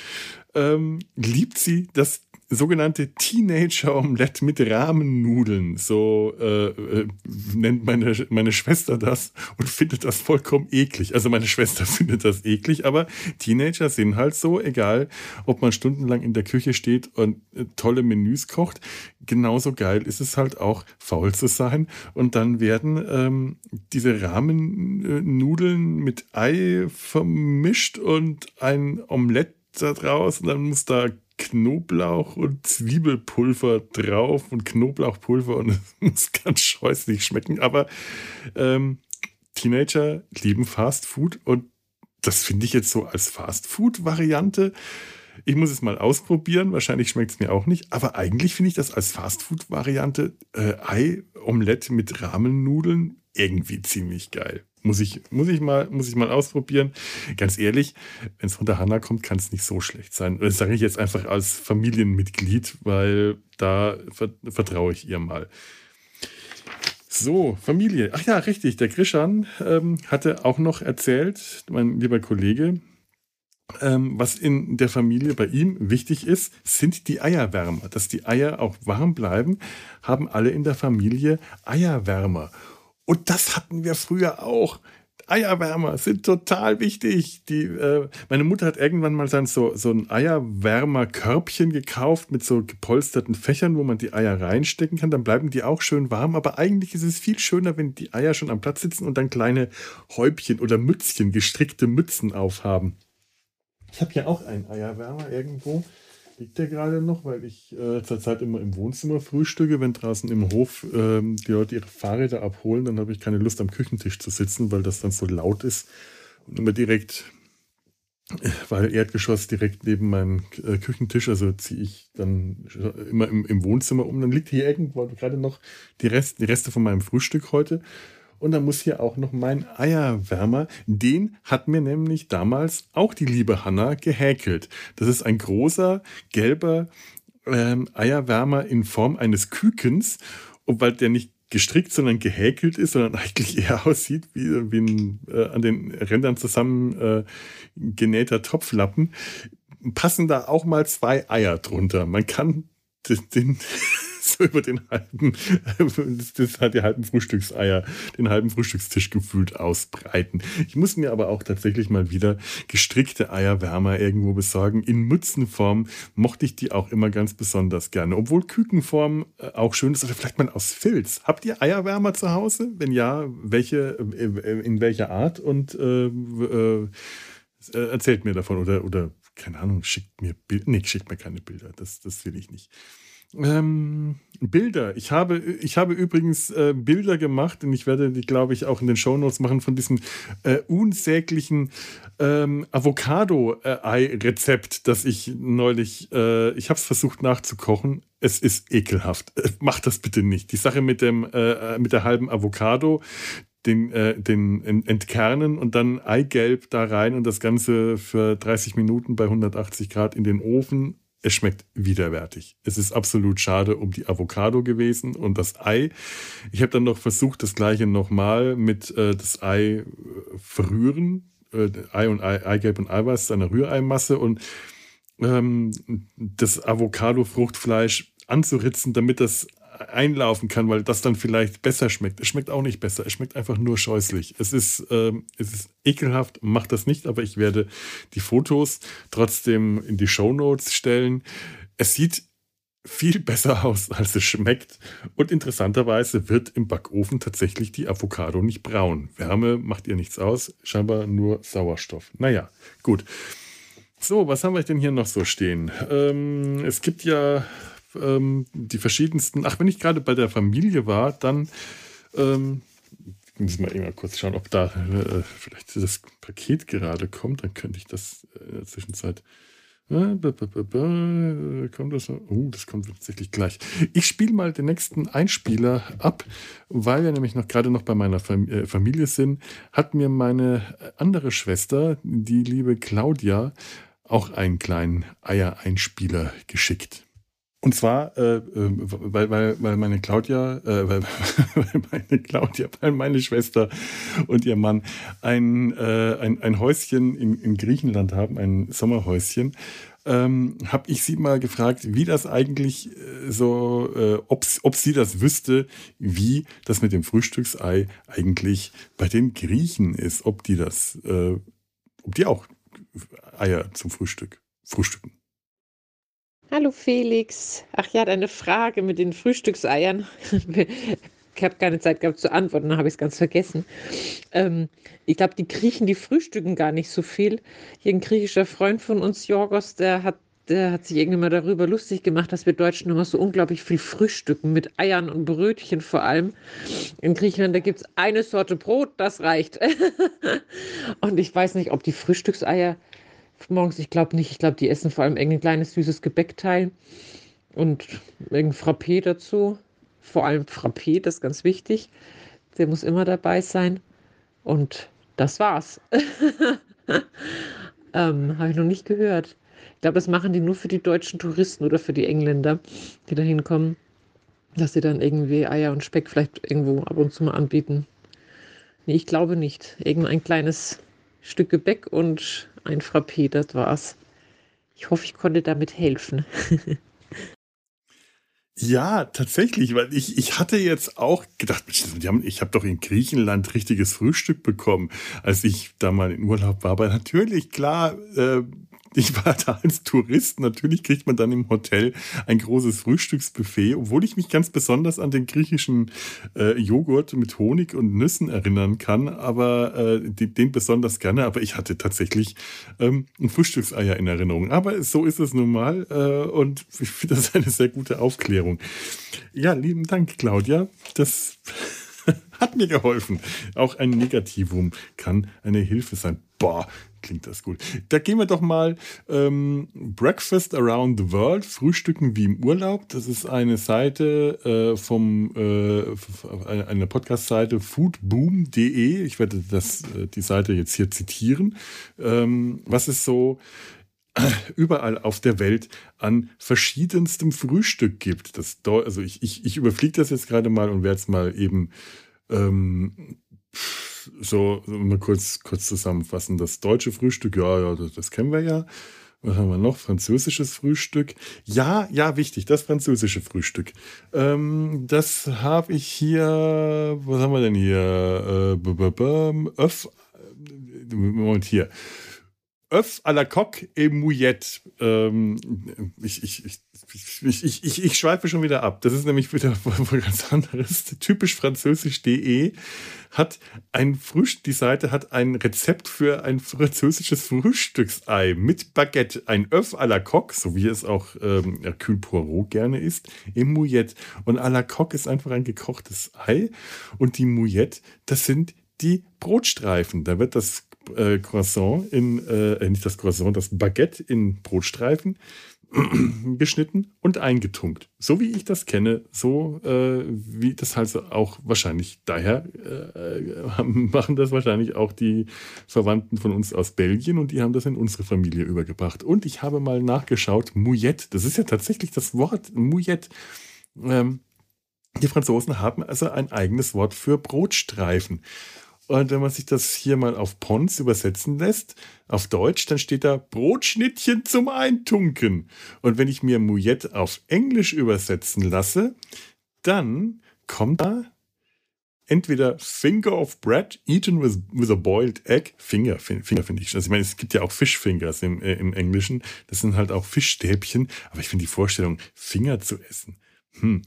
ähm, liebt sie das sogenannte Teenager-Omelette mit Rahmennudeln. So äh, äh, nennt meine, meine Schwester das und findet das vollkommen eklig. Also meine Schwester findet das eklig, aber Teenager sind halt so, egal ob man stundenlang in der Küche steht und äh, tolle Menüs kocht. Genauso geil ist es halt auch, faul zu sein. Und dann werden ähm, diese Rahmennudeln mit Ei vermischt und ein Omelette da draus und dann muss da Knoblauch und Zwiebelpulver drauf und Knoblauchpulver und es muss ganz scheußlich schmecken. Aber ähm, Teenager lieben Fast Food und das finde ich jetzt so als Fast Food-Variante. Ich muss es mal ausprobieren, wahrscheinlich schmeckt es mir auch nicht, aber eigentlich finde ich das als Fast Food-Variante äh, Ei-Omelette mit Rahmennudeln irgendwie ziemlich geil. Muss ich, muss ich, mal, muss ich mal ausprobieren. Ganz ehrlich, wenn es von der Hanna kommt, kann es nicht so schlecht sein. Das sage ich jetzt einfach als Familienmitglied, weil da vertraue ich ihr mal. So, Familie. Ach ja, richtig. Der Grischan ähm, hatte auch noch erzählt, mein lieber Kollege, ähm, was in der Familie bei ihm wichtig ist, sind die Eierwärmer. Dass die Eier auch warm bleiben, haben alle in der Familie Eierwärmer. Und das hatten wir früher auch. Eierwärmer sind total wichtig. Die, äh, meine Mutter hat irgendwann mal dann so, so ein Eierwärmer-Körbchen gekauft mit so gepolsterten Fächern, wo man die Eier reinstecken kann. Dann bleiben die auch schön warm. Aber eigentlich ist es viel schöner, wenn die Eier schon am Platz sitzen und dann kleine Häubchen oder Mützchen, gestrickte Mützen aufhaben. Ich habe hier auch einen Eierwärmer irgendwo liegt der gerade noch, weil ich äh, zurzeit immer im Wohnzimmer frühstücke. Wenn draußen im Hof ähm, die Leute ihre Fahrräder abholen, dann habe ich keine Lust am Küchentisch zu sitzen, weil das dann so laut ist. Und immer direkt, weil Erdgeschoss direkt neben meinem äh, Küchentisch, also ziehe ich dann immer im, im, Wohnzimmer um. Dann liegt hier irgendwo gerade noch die, Rest, die Reste von meinem Frühstück heute. Und dann muss hier auch noch mein Eierwärmer. Den hat mir nämlich damals auch die liebe Hanna gehäkelt. Das ist ein großer, gelber ähm, Eierwärmer in Form eines Kükens. Und weil der nicht gestrickt, sondern gehäkelt ist, sondern eigentlich eher aussieht wie, wie ein äh, an den Rändern zusammen äh, genähter Topflappen, passen da auch mal zwei Eier drunter. Man kann den, den so über den halben, das, hat die halben Frühstückseier, den halben Frühstückstisch gefühlt ausbreiten. Ich muss mir aber auch tatsächlich mal wieder gestrickte Eierwärmer irgendwo besorgen. In Mützenform mochte ich die auch immer ganz besonders gerne. Obwohl Kükenform äh, auch schön ist, oder vielleicht mal aus Filz. Habt ihr Eierwärmer zu Hause? Wenn ja, welche, äh, in welcher Art? Und äh, äh, erzählt mir davon oder, oder keine Ahnung, schickt mir Bilder. Nee, schickt mir keine Bilder. Das, das will ich nicht. Ähm, Bilder. Ich habe, ich habe übrigens äh, Bilder gemacht und ich werde die, glaube ich, auch in den Shownotes machen von diesem äh, unsäglichen ähm, Avocado-Ei-Rezept, das ich neulich, äh, ich habe es versucht nachzukochen. Es ist ekelhaft. Äh, macht das bitte nicht. Die Sache mit, dem, äh, äh, mit der halben Avocado, den, äh, den entkernen und dann Eigelb da rein und das Ganze für 30 Minuten bei 180 Grad in den Ofen. Es schmeckt widerwärtig. Es ist absolut schade um die Avocado gewesen und das Ei. Ich habe dann noch versucht, das gleiche nochmal mit äh, das Ei äh, verrühren. Äh, Ei und Ei, Eigelb und Eiweiß ist eine Rühreimasse und ähm, das Avocado-Fruchtfleisch anzuritzen, damit das einlaufen kann, weil das dann vielleicht besser schmeckt. Es schmeckt auch nicht besser, es schmeckt einfach nur scheußlich. Es ist, ähm, es ist ekelhaft, macht das nicht, aber ich werde die Fotos trotzdem in die Show Notes stellen. Es sieht viel besser aus, als es schmeckt. Und interessanterweise wird im Backofen tatsächlich die Avocado nicht braun. Wärme macht ihr nichts aus, scheinbar nur Sauerstoff. Naja, gut. So, was haben wir denn hier noch so stehen? Ähm, es gibt ja ähm, die verschiedensten. Ach, wenn ich gerade bei der Familie war, dann ähm, muss mal kurz schauen, ob da äh, vielleicht das Paket gerade kommt. Dann könnte ich das äh, in der Zwischenzeit. Äh, kommt das? Oh, das kommt tatsächlich gleich. Ich spiele mal den nächsten Einspieler ab, weil wir nämlich noch gerade noch bei meiner äh, Familie sind. Hat mir meine andere Schwester, die liebe Claudia, auch einen kleinen Eier-Einspieler geschickt. Und zwar, äh, äh, weil, weil, weil meine Claudia, äh, weil, weil meine Claudia, weil meine Schwester und ihr Mann ein, äh, ein, ein Häuschen in, in Griechenland haben, ein Sommerhäuschen, ähm, habe ich sie mal gefragt, wie das eigentlich äh, so, äh, ob, ob sie das wüsste, wie das mit dem Frühstücksei eigentlich bei den Griechen ist, ob die das, äh, ob die auch Eier zum Frühstück frühstücken. Hallo Felix. Ach ja, deine Frage mit den Frühstückseiern. ich habe keine Zeit gehabt zu antworten, dann habe ich es ganz vergessen. Ähm, ich glaube, die Griechen, die frühstücken gar nicht so viel. Hier ein griechischer Freund von uns, Jorgos, der hat, der hat sich irgendwann mal darüber lustig gemacht, dass wir Deutschen immer so unglaublich viel frühstücken, mit Eiern und Brötchen vor allem. In Griechenland, da gibt es eine Sorte Brot, das reicht. und ich weiß nicht, ob die Frühstückseier morgens, ich glaube nicht. Ich glaube, die essen vor allem irgendein kleines süßes Gebäckteil und irgendein Frappé dazu. Vor allem Frappé, das ist ganz wichtig. Der muss immer dabei sein. Und das war's. ähm, Habe ich noch nicht gehört. Ich glaube, das machen die nur für die deutschen Touristen oder für die Engländer, die da hinkommen, dass sie dann irgendwie Eier und Speck vielleicht irgendwo ab und zu mal anbieten. Nee, ich glaube nicht. Irgendein kleines Stück Gebäck und ein Frappé, das war's. Ich hoffe, ich konnte damit helfen. Ja, tatsächlich, weil ich, ich hatte jetzt auch gedacht, ich habe doch in Griechenland richtiges Frühstück bekommen, als ich da mal in Urlaub war. Aber natürlich, klar, äh, ich war da als Tourist. Natürlich kriegt man dann im Hotel ein großes Frühstücksbuffet, obwohl ich mich ganz besonders an den griechischen äh, Joghurt mit Honig und Nüssen erinnern kann, aber äh, den, den, besonders gerne. Aber ich hatte tatsächlich ähm, ein Frühstückseier in Erinnerung. Aber so ist es nun mal äh, und ich finde das eine sehr gute Aufklärung. Ja, lieben Dank, Claudia. Das hat mir geholfen. Auch ein Negativum kann eine Hilfe sein. Boah, klingt das gut. Da gehen wir doch mal ähm, Breakfast Around the World, Frühstücken wie im Urlaub. Das ist eine Seite äh, vom äh, eine Podcast-Seite foodboom.de. Ich werde das, äh, die Seite jetzt hier zitieren. Ähm, was es so überall auf der Welt an verschiedenstem Frühstück gibt. Das, also ich, ich, ich überfliege das jetzt gerade mal und werde es mal eben ähm, so, mal kurz, kurz zusammenfassen. Das deutsche Frühstück, ja, ja, das, das kennen wir ja. Was haben wir noch? Französisches Frühstück. Ja, ja, wichtig, das französische Frühstück. Ähm, das habe ich hier, was haben wir denn hier? Äh, Öff, Moment hier. Öff à la coque et mouillette. Ähm, ich, ich, ich, ich, ich, ich, ich schweife schon wieder ab. Das ist nämlich wieder was ganz anderes. Typisch französisch.de hat ein Frühstück, die Seite hat ein Rezept für ein französisches Frühstücksei mit Baguette. Ein Öff à la coque, so wie es auch ähm, Hercule Poirot gerne isst, im Mouillette. Und à la coque ist einfach ein gekochtes Ei. Und die Mouillette, das sind die Brotstreifen. Da wird das äh, Croissant in, äh, äh, nicht das Croissant, das Baguette in Brotstreifen geschnitten und eingetunkt. So wie ich das kenne, so äh, wie das halt auch wahrscheinlich daher äh, machen das wahrscheinlich auch die Verwandten von uns aus Belgien und die haben das in unsere Familie übergebracht. Und ich habe mal nachgeschaut, Mouillette, das ist ja tatsächlich das Wort Mouillette. Ähm, die Franzosen haben also ein eigenes Wort für Brotstreifen. Und wenn man sich das hier mal auf Pons übersetzen lässt, auf Deutsch, dann steht da Brotschnittchen zum Eintunken. Und wenn ich mir Mouillette auf Englisch übersetzen lasse, dann kommt da entweder Finger of Bread eaten with, with a boiled egg. Finger, Finger finde ich. Also ich meine, es gibt ja auch Fischfingers im, äh, im Englischen. Das sind halt auch Fischstäbchen. Aber ich finde die Vorstellung, Finger zu essen. Hm,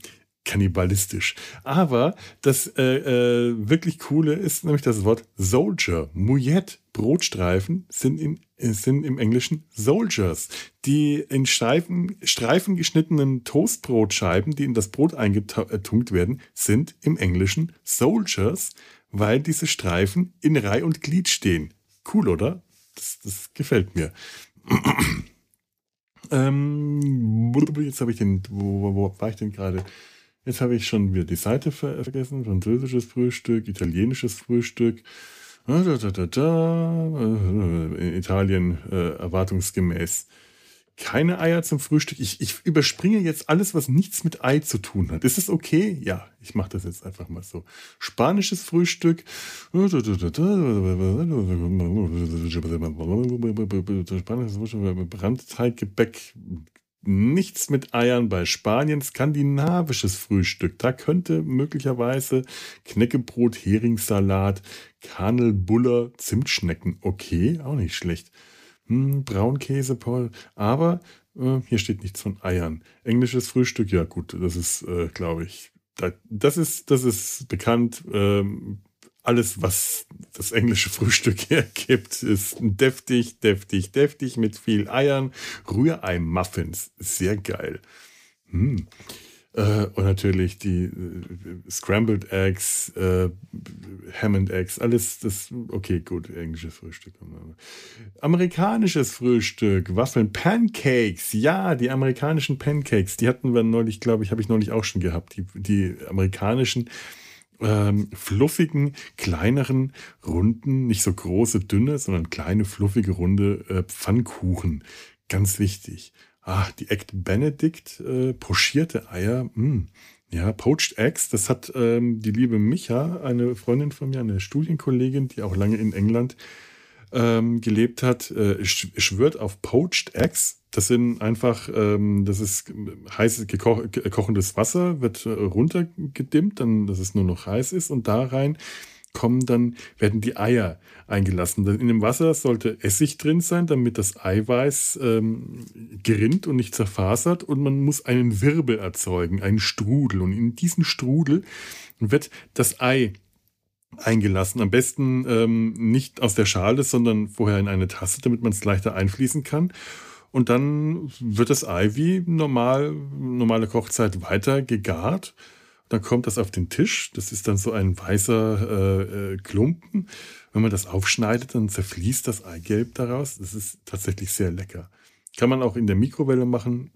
kannibalistisch. Aber das äh, äh, wirklich coole ist nämlich das Wort Soldier. Mouillette, Brotstreifen sind, in, sind im Englischen Soldiers. Die in Streifen, Streifen geschnittenen Toastbrotscheiben, die in das Brot eingetunkt werden, sind im Englischen Soldiers, weil diese Streifen in Reih und Glied stehen. Cool, oder? Das, das gefällt mir. ähm, jetzt habe ich den, wo, wo, wo war ich denn gerade? Jetzt habe ich schon wieder die Seite vergessen. Französisches Frühstück, italienisches Frühstück. Da, da, da, da. In Italien äh, erwartungsgemäß keine Eier zum Frühstück. Ich, ich überspringe jetzt alles, was nichts mit Ei zu tun hat. Ist das okay? Ja, ich mache das jetzt einfach mal so. Spanisches Frühstück. Spanisches Frühstück, Brandteiggebäck, nichts mit Eiern bei Spanien, skandinavisches Frühstück. Da könnte möglicherweise Knäckebrot, Heringssalat, Kanelbuller, Zimtschnecken. Okay, auch nicht schlecht. Hm, Braunkäse, Paul. Aber äh, hier steht nichts von Eiern. Englisches Frühstück, ja gut, das ist, äh, glaube ich, das ist, das ist bekannt. Ähm, alles, was das englische Frühstück hergibt, ist deftig, deftig, deftig mit viel Eiern. Rührei-Muffins, sehr geil. Hm. Äh, und natürlich die äh, Scrambled Eggs, äh, Hammond Eggs, alles das, okay, gut, englisches Frühstück. Amerikanisches Frühstück, Waffeln, Pancakes, ja, die amerikanischen Pancakes, die hatten wir neulich, glaube ich, habe ich neulich auch schon gehabt. Die, die amerikanischen ähm, fluffigen, kleineren, runden, nicht so große, dünne, sondern kleine, fluffige, runde äh, Pfannkuchen. Ganz wichtig. Ah, die Egg Benedict, äh, pochierte Eier. Mh. Hm. Ja, Poached Eggs, das hat ähm, die liebe Micha, eine Freundin von mir, eine Studienkollegin, die auch lange in England ähm, gelebt hat, äh, schwört auf Poached Eggs. Das sind einfach, ähm, das ist heißes kochendes Wasser, wird äh, runtergedimmt, dann, dass es nur noch heiß ist und da rein kommen dann, werden die Eier eingelassen. In dem Wasser sollte Essig drin sein, damit das Eiweiß ähm, gerinnt und nicht zerfasert und man muss einen Wirbel erzeugen, einen Strudel und in diesen Strudel wird das Ei eingelassen. Am besten ähm, nicht aus der Schale, sondern vorher in eine Tasse, damit man es leichter einfließen kann. Und dann wird das Ei wie normal, normale Kochzeit weiter gegart. Dann kommt das auf den Tisch. Das ist dann so ein weißer äh, äh, Klumpen. Wenn man das aufschneidet, dann zerfließt das Eigelb daraus. Das ist tatsächlich sehr lecker. Kann man auch in der Mikrowelle machen.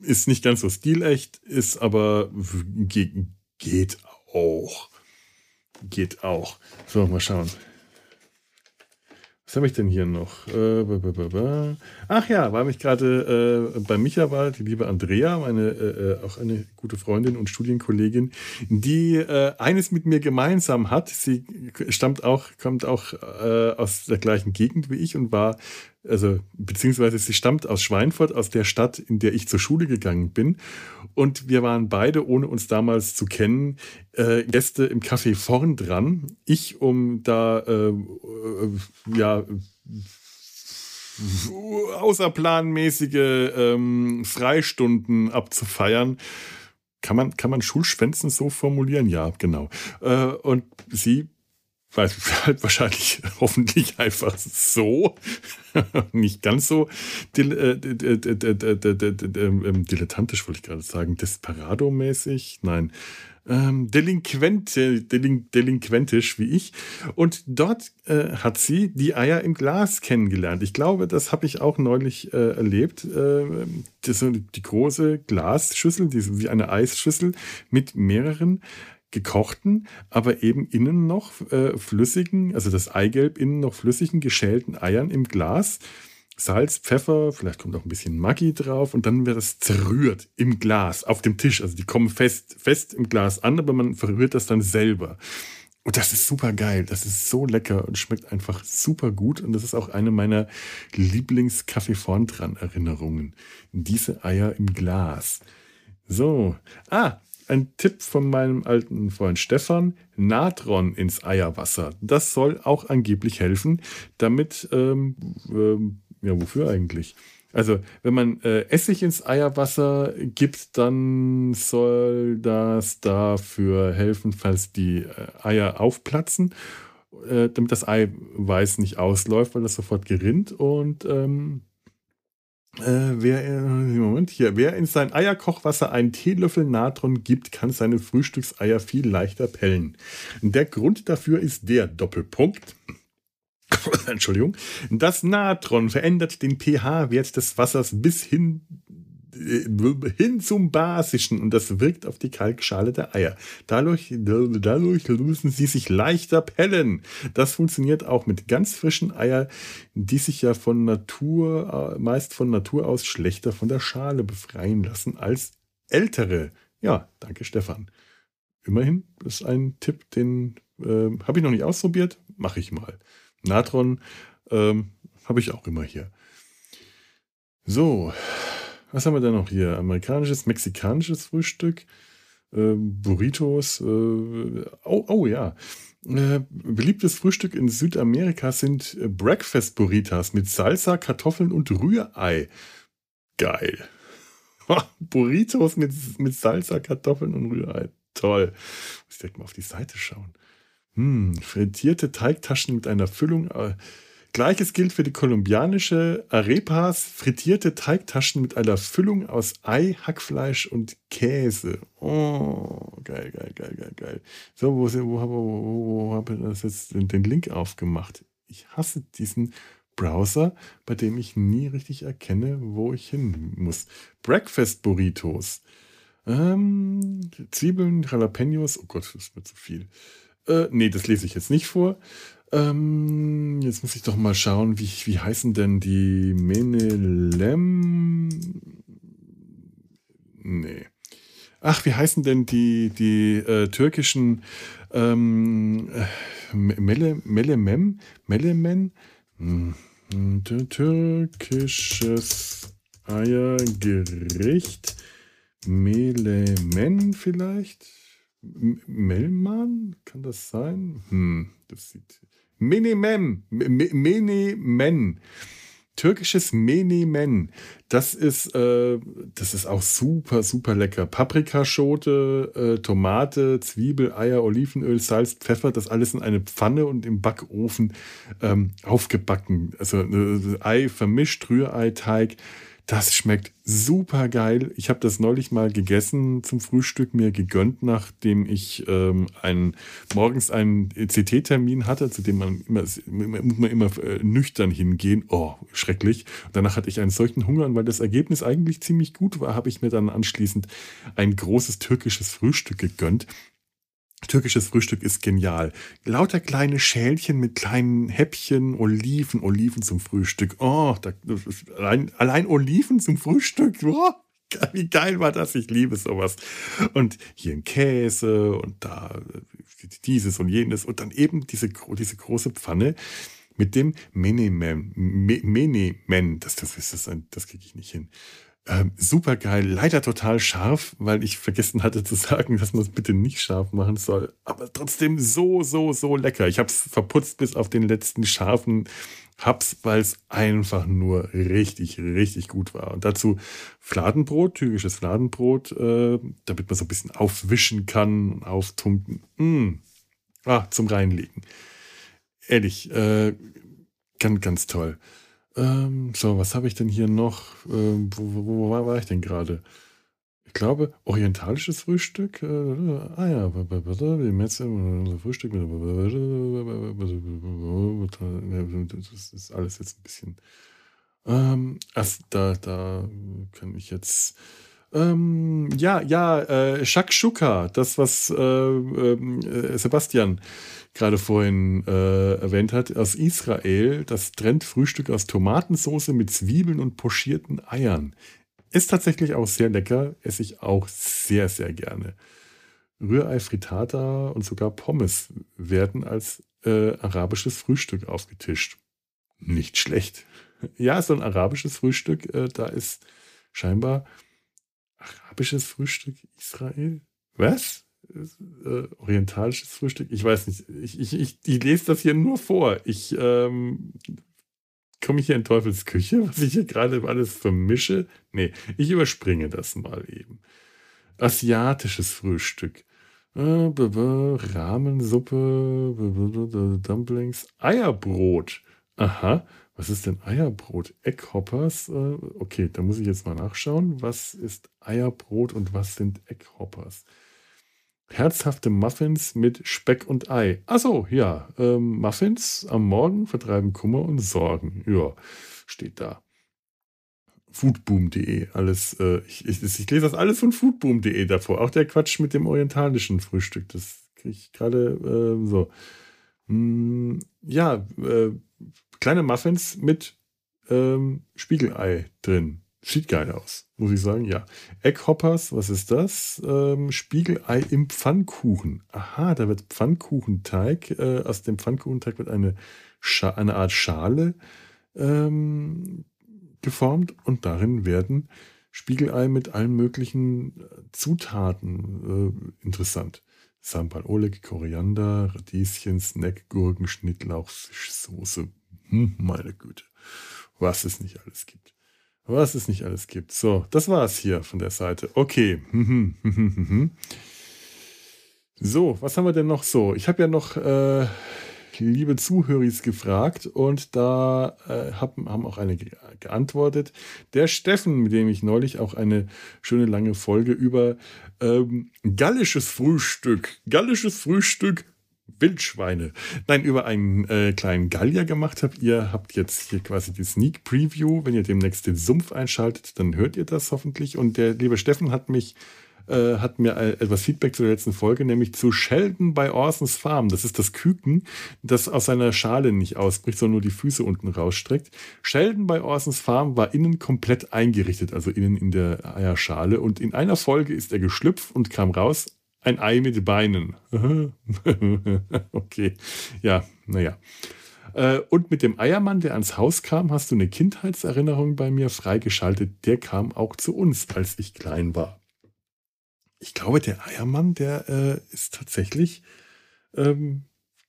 Ist nicht ganz so stilecht, ist aber geht auch. Geht auch. So, mal schauen. Was habe ich denn hier noch? Äh, Ach ja, weil ich gerade äh, bei Micha war, die liebe Andrea, meine äh, äh, auch eine gute Freundin und Studienkollegin, die äh, eines mit mir gemeinsam hat. Sie stammt auch, kommt auch äh, aus der gleichen Gegend wie ich und war also beziehungsweise sie stammt aus Schweinfurt, aus der Stadt, in der ich zur Schule gegangen bin. Und wir waren beide, ohne uns damals zu kennen, äh, Gäste im Café vorn dran. Ich, um da äh, ja außerplanmäßige ähm, Freistunden abzufeiern. Kann man, kann man Schulschwänzen so formulieren? Ja, genau. Äh, und sie weiß halt wahrscheinlich hoffentlich einfach so, nicht ganz so dilettantisch, wollte ich gerade sagen, desperado-mäßig, nein, ähm, delinquent, delin, delinquentisch wie ich. Und dort äh, hat sie die Eier im Glas kennengelernt. Ich glaube, das habe ich auch neulich äh, erlebt. Äh, das, die große Glasschüssel, die, wie eine Eisschüssel mit mehreren gekochten, aber eben innen noch äh, flüssigen, also das Eigelb innen noch flüssigen, geschälten Eiern im Glas. Salz, Pfeffer, vielleicht kommt auch ein bisschen Maggi drauf und dann wird das zerrührt im Glas, auf dem Tisch. Also die kommen fest, fest im Glas an, aber man verrührt das dann selber. Und das ist super geil. Das ist so lecker und schmeckt einfach super gut. Und das ist auch eine meiner Lieblings-Kaffee vorn dran Erinnerungen. Diese Eier im Glas. So. Ah, ein Tipp von meinem alten Freund Stefan, Natron ins Eierwasser. Das soll auch angeblich helfen, damit, ähm, ähm, ja, wofür eigentlich? Also, wenn man äh, Essig ins Eierwasser gibt, dann soll das dafür helfen, falls die äh, Eier aufplatzen, äh, damit das Eiweiß nicht ausläuft, weil das sofort gerinnt und ähm, äh, wer, äh, Moment, hier, wer in sein Eierkochwasser einen Teelöffel Natron gibt, kann seine Frühstückseier viel leichter pellen. Der Grund dafür ist der Doppelpunkt. Entschuldigung. Das Natron verändert den pH-Wert des Wassers bis hin hin zum Basischen und das wirkt auf die Kalkschale der Eier. Dadurch, dadurch lösen sie sich leichter pellen. Das funktioniert auch mit ganz frischen Eiern, die sich ja von Natur, meist von Natur aus schlechter von der Schale befreien lassen als ältere. Ja, danke Stefan. Immerhin ist ein Tipp, den äh, habe ich noch nicht ausprobiert, mache ich mal. Natron ähm, habe ich auch immer hier. So, was haben wir denn noch hier? Amerikanisches, mexikanisches Frühstück, äh, Burritos. Äh, oh, oh ja. Äh, beliebtes Frühstück in Südamerika sind Breakfast Burritas mit Salsa, Kartoffeln und Rührei. Geil. Burritos mit, mit Salsa, Kartoffeln und Rührei. Toll. Muss ich direkt mal auf die Seite schauen. Hm, frittierte Teigtaschen mit einer Füllung. Äh, Gleiches gilt für die kolumbianische Arepas, frittierte Teigtaschen mit einer Füllung aus Ei, Hackfleisch und Käse. Oh, geil, geil, geil, geil, geil. So, wo, wo, wo, wo, habe ich das jetzt den Link aufgemacht? Ich hasse diesen Browser, bei dem ich nie richtig erkenne, wo ich hin muss. Breakfast Burritos. Ähm, Zwiebeln, Jalapenos. Oh Gott, das wird zu viel. Äh, nee, das lese ich jetzt nicht vor. Ähm, jetzt muss ich doch mal schauen, wie, wie heißen denn die Menelem? Nee. Ach, wie heißen denn die, die äh, türkischen ähm, Mele, Melemem? Melemen? Hm. Türkisches Eiergericht. Melemen vielleicht? Melman? Kann das sein? Hm, das sieht Menemen. Menemen. Türkisches Menemen. Das ist, äh, das ist auch super, super lecker. Paprikaschote, äh, Tomate, Zwiebel, Eier, Olivenöl, Salz, Pfeffer, das alles in eine Pfanne und im Backofen ähm, aufgebacken. Also äh, Ei vermischt, Rührei-Teig. Das schmeckt super geil. Ich habe das neulich mal gegessen zum Frühstück, mir gegönnt, nachdem ich ähm, einen, morgens einen CT-Termin hatte, zu dem man immer, muss man immer äh, nüchtern hingehen. Oh, schrecklich. Danach hatte ich einen solchen Hunger und weil das Ergebnis eigentlich ziemlich gut war, habe ich mir dann anschließend ein großes türkisches Frühstück gegönnt. Türkisches Frühstück ist genial. Lauter kleine Schälchen mit kleinen Häppchen, Oliven, Oliven zum Frühstück. Oh, da, allein, allein Oliven zum Frühstück. Oh, wie geil war das? Ich liebe sowas. Und hier ein Käse und da dieses und jenes und dann eben diese, diese große Pfanne mit dem Menemen, Menemen, das, das, das, das kriege ich nicht hin. Ähm, super geil, leider total scharf, weil ich vergessen hatte zu sagen, dass man es bitte nicht scharf machen soll. Aber trotzdem so, so, so lecker. Ich habe es verputzt bis auf den letzten scharfen Hab's, weil es einfach nur richtig, richtig gut war. Und dazu Fladenbrot, türkisches Fladenbrot, äh, damit man so ein bisschen aufwischen kann, auftunken. Mm. Ah, zum Reinlegen. Ehrlich, äh, ganz, ganz toll. Ähm, so, was habe ich denn hier noch? Ähm, wo, wo, wo, war ich denn gerade? Ich glaube, orientalisches Frühstück. Äh, ah ja, Frühstück. Das ist alles jetzt ein bisschen. Ähm, erst da, da kann ich jetzt. Ähm, ja, ja, äh, Shakshuka, das, was äh, äh, Sebastian gerade vorhin äh, erwähnt hat, aus Israel, das Trendfrühstück aus Tomatensauce mit Zwiebeln und pochierten Eiern. Ist tatsächlich auch sehr lecker, esse ich auch sehr, sehr gerne. Rührei, Frittata und sogar Pommes werden als äh, arabisches Frühstück aufgetischt. Nicht schlecht. Ja, so ein arabisches Frühstück, äh, da ist scheinbar arabisches Frühstück Israel. Was? Äh, orientalisches Frühstück? Ich weiß nicht. Ich, ich, ich, ich lese das hier nur vor. Ich ähm, komme ich hier in Teufels Küche, was ich hier gerade alles vermische? Nee, ich überspringe das mal eben. Asiatisches Frühstück. Äh, Rahmensuppe, Dumplings, Eierbrot. Aha, was ist denn Eierbrot? Egghoppers? Äh, okay, da muss ich jetzt mal nachschauen. Was ist Eierbrot und was sind Egghoppers? Herzhafte Muffins mit Speck und Ei. Achso, ja. Ähm, Muffins am Morgen vertreiben Kummer und Sorgen. Ja, steht da. Foodboom.de, alles, äh, ich, ich, ich, lese das alles von Foodboom.de davor. Auch der Quatsch mit dem orientalischen Frühstück, das kriege ich gerade äh, so. Hm, ja, äh, kleine Muffins mit ähm, Spiegelei drin. Sieht geil aus, muss ich sagen, ja. Egghoppers, was ist das? Ähm, Spiegelei im Pfannkuchen. Aha, da wird Pfannkuchenteig, äh, aus dem Pfannkuchenteig wird eine, Scha eine Art Schale ähm, geformt und darin werden Spiegelei mit allen möglichen äh, Zutaten äh, interessant. Sambal Oleg, Koriander, Radieschen, Snack, Gurken, Schnittlauch, Fischsoße. Hm, meine Güte, was es nicht alles gibt. Was es nicht alles gibt. So, das war's hier von der Seite. Okay. so, was haben wir denn noch so? Ich habe ja noch äh, liebe Zuhörer gefragt und da äh, haben, haben auch eine geantwortet. Der Steffen, mit dem ich neulich auch eine schöne lange Folge über ähm, gallisches Frühstück, gallisches Frühstück Wildschweine. Nein, über einen äh, kleinen Gallier gemacht habt. Ihr habt jetzt hier quasi die Sneak Preview. Wenn ihr demnächst den Sumpf einschaltet, dann hört ihr das hoffentlich. Und der liebe Steffen hat mich äh, hat mir etwas Feedback zur letzten Folge, nämlich zu Sheldon bei Orsons Farm. Das ist das Küken, das aus seiner Schale nicht ausbricht, sondern nur die Füße unten rausstreckt. Sheldon bei Orsons Farm war innen komplett eingerichtet, also innen in der Eierschale. Und in einer Folge ist er geschlüpft und kam raus ein Ei mit Beinen. okay, ja, naja. Äh, und mit dem Eiermann, der ans Haus kam, hast du eine Kindheitserinnerung bei mir freigeschaltet. Der kam auch zu uns, als ich klein war. Ich glaube, der Eiermann, der äh, ist tatsächlich, ähm,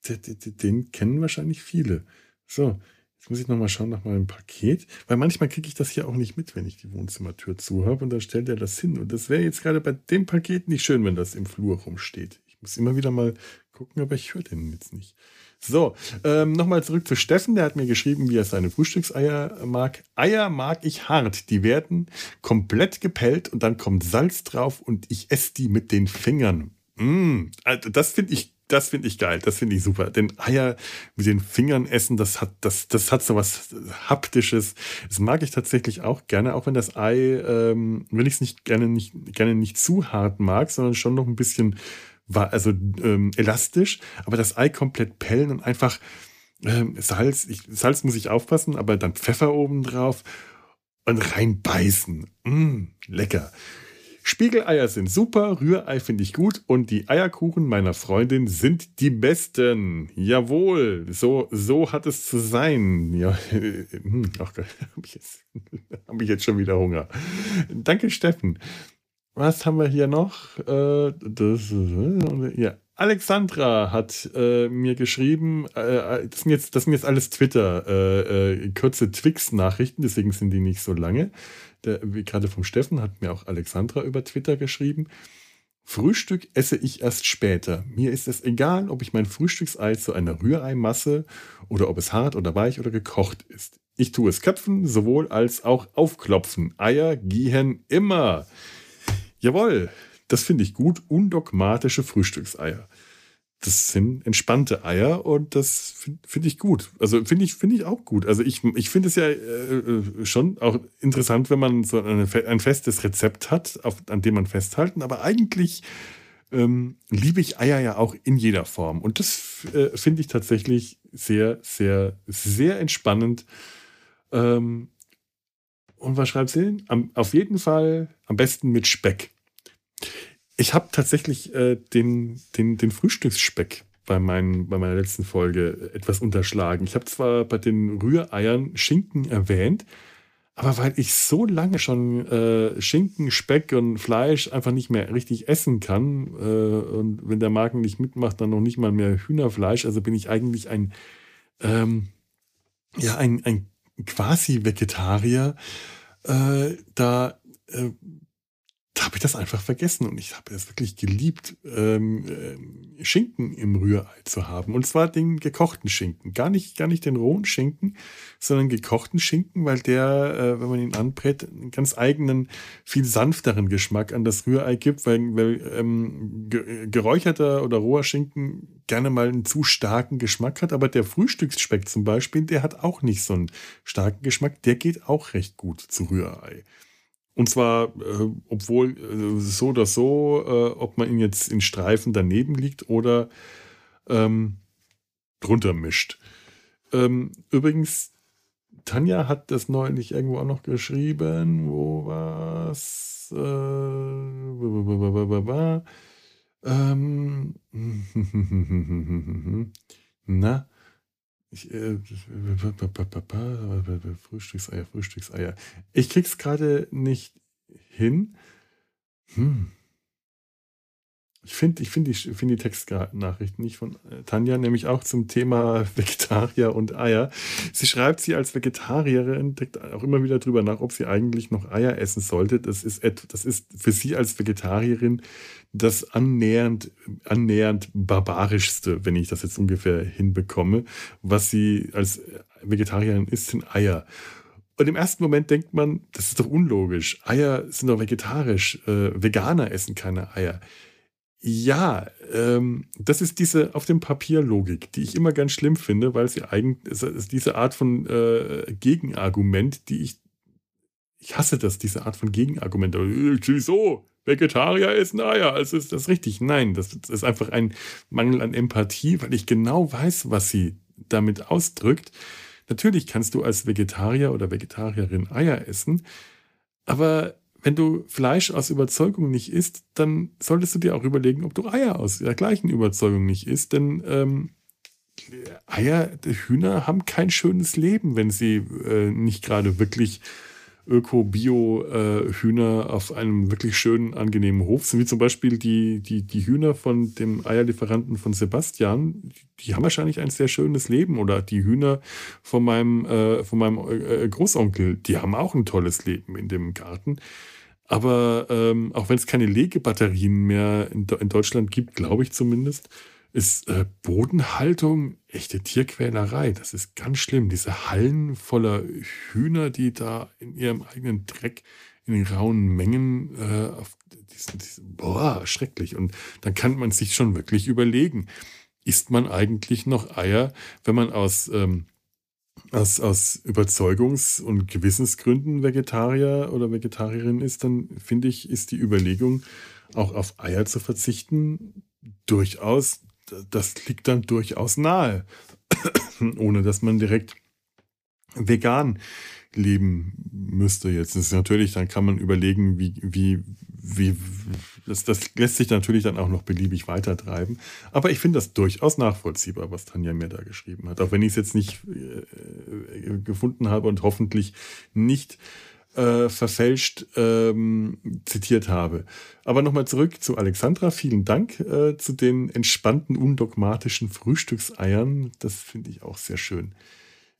den, den kennen wahrscheinlich viele. So, Jetzt muss ich nochmal schauen nach meinem Paket, weil manchmal kriege ich das hier auch nicht mit, wenn ich die Wohnzimmertür zu habe und dann stellt er das hin. Und das wäre jetzt gerade bei dem Paket nicht schön, wenn das im Flur rumsteht. Ich muss immer wieder mal gucken, aber ich höre den jetzt nicht. So, ähm, nochmal zurück zu Steffen. Der hat mir geschrieben, wie er seine Frühstückseier mag. Eier mag ich hart. Die werden komplett gepellt und dann kommt Salz drauf und ich esse die mit den Fingern. Mmh, also das finde ich das finde ich geil, das finde ich super. Denn Eier mit den Fingern essen, das hat, das, das hat so was Haptisches. Das mag ich tatsächlich auch gerne, auch wenn das Ei, ähm, wenn ich es nicht gerne nicht, gerne nicht zu hart mag, sondern schon noch ein bisschen war, also ähm, elastisch, aber das Ei komplett pellen und einfach ähm, Salz, ich, Salz muss ich aufpassen, aber dann Pfeffer oben drauf und reinbeißen. Mmh, lecker. Spiegeleier sind super, Rührei finde ich gut und die Eierkuchen meiner Freundin sind die besten. Jawohl, so, so hat es zu sein. Ja, hm, ach, habe ich, hab ich jetzt schon wieder Hunger. Danke, Steffen. Was haben wir hier noch? Äh, das, ja. Alexandra hat äh, mir geschrieben, äh, das, sind jetzt, das sind jetzt alles Twitter, äh, äh, kurze Twix-Nachrichten, deswegen sind die nicht so lange. Der, wie gerade vom Steffen hat mir auch Alexandra über Twitter geschrieben. Frühstück esse ich erst später. Mir ist es egal, ob ich mein Frühstücksei zu einer Rühreimasse oder ob es hart oder weich oder gekocht ist. Ich tue es köpfen, sowohl als auch aufklopfen. Eier gehen immer. Jawohl, das finde ich gut. Undogmatische Frühstückseier. Das sind entspannte Eier und das finde find ich gut. Also finde ich, find ich auch gut. Also ich, ich finde es ja äh, äh, schon auch interessant, wenn man so eine, ein festes Rezept hat, auf, an dem man festhalten. Aber eigentlich ähm, liebe ich Eier ja auch in jeder Form. Und das äh, finde ich tatsächlich sehr, sehr, sehr entspannend. Ähm, und was schreibt sie? Am, auf jeden Fall am besten mit Speck. Ich habe tatsächlich äh, den, den, den Frühstücksspeck bei, mein, bei meiner letzten Folge etwas unterschlagen. Ich habe zwar bei den Rühreiern Schinken erwähnt, aber weil ich so lange schon äh, Schinken, Speck und Fleisch einfach nicht mehr richtig essen kann äh, und wenn der Magen nicht mitmacht, dann noch nicht mal mehr Hühnerfleisch, also bin ich eigentlich ein, ähm, ja, ein, ein quasi Vegetarier. Äh, da äh, da habe ich das einfach vergessen und ich habe es wirklich geliebt, ähm, äh, Schinken im Rührei zu haben. Und zwar den gekochten Schinken. Gar nicht, gar nicht den rohen Schinken, sondern gekochten Schinken, weil der, äh, wenn man ihn anbrät, einen ganz eigenen, viel sanfteren Geschmack an das Rührei gibt, weil, weil ähm, geräucherter oder roher Schinken gerne mal einen zu starken Geschmack hat. Aber der Frühstücksspeck zum Beispiel, der hat auch nicht so einen starken Geschmack. Der geht auch recht gut zu Rührei. Und zwar, äh, obwohl äh, so oder so, äh, ob man ihn jetzt in Streifen daneben liegt oder ähm, drunter mischt. Ähm, übrigens, Tanja hat das neulich irgendwo auch noch geschrieben. Wo war's? Äh, ähm, na, ich, äh, Frühstückseier, Frühstückseier. Ich krieg's gerade nicht hin. Hm. Ich finde ich find die, find die Textnachrichten nicht von äh, Tanja, nämlich auch zum Thema Vegetarier und Eier. Sie schreibt, sie als Vegetarierin denkt auch immer wieder drüber nach, ob sie eigentlich noch Eier essen sollte. Das ist, das ist für sie als Vegetarierin das annähernd, annähernd barbarischste, wenn ich das jetzt ungefähr hinbekomme, was sie als Vegetarierin isst, sind Eier. Und im ersten Moment denkt man, das ist doch unlogisch. Eier sind doch vegetarisch. Äh, Veganer essen keine Eier. Ja, ähm, das ist diese auf dem Papier Logik, die ich immer ganz schlimm finde, weil sie eigentlich ist diese Art von äh, Gegenargument, die ich ich hasse das, diese Art von Gegenargument. Wieso? Vegetarier essen Eier, also ist das richtig? Nein, das ist einfach ein Mangel an Empathie, weil ich genau weiß, was sie damit ausdrückt. Natürlich kannst du als Vegetarier oder Vegetarierin Eier essen, aber wenn du Fleisch aus Überzeugung nicht isst, dann solltest du dir auch überlegen, ob du Eier aus der gleichen Überzeugung nicht isst. Denn ähm, Eier, Hühner haben kein schönes Leben, wenn sie äh, nicht gerade wirklich Öko-Bio-Hühner auf einem wirklich schönen, angenehmen Hof sind, wie zum Beispiel die, die, die Hühner von dem Eierlieferanten von Sebastian. Die haben wahrscheinlich ein sehr schönes Leben. Oder die Hühner von meinem, äh, von meinem äh, Großonkel, die haben auch ein tolles Leben in dem Garten. Aber ähm, auch wenn es keine Legebatterien mehr in, in Deutschland gibt, glaube ich zumindest, ist äh, Bodenhaltung echte Tierquälerei. Das ist ganz schlimm. Diese Hallen voller Hühner, die da in ihrem eigenen Dreck in den rauen Mengen äh, auf diesen, diesen, boah, schrecklich. Und dann kann man sich schon wirklich überlegen, isst man eigentlich noch Eier, wenn man aus, ähm, aus, aus Überzeugungs- und Gewissensgründen Vegetarier oder Vegetarierin ist, dann finde ich, ist die Überlegung, auch auf Eier zu verzichten, durchaus das liegt dann durchaus nahe, ohne dass man direkt vegan leben müsste jetzt. Das ist natürlich, dann kann man überlegen, wie, wie, wie, das, das lässt sich natürlich dann auch noch beliebig weitertreiben. Aber ich finde das durchaus nachvollziehbar, was Tanja mir da geschrieben hat. Auch wenn ich es jetzt nicht äh, gefunden habe und hoffentlich nicht äh, verfälscht ähm, zitiert habe. Aber nochmal zurück zu Alexandra. Vielen Dank äh, zu den entspannten, undogmatischen Frühstückseiern. Das finde ich auch sehr schön.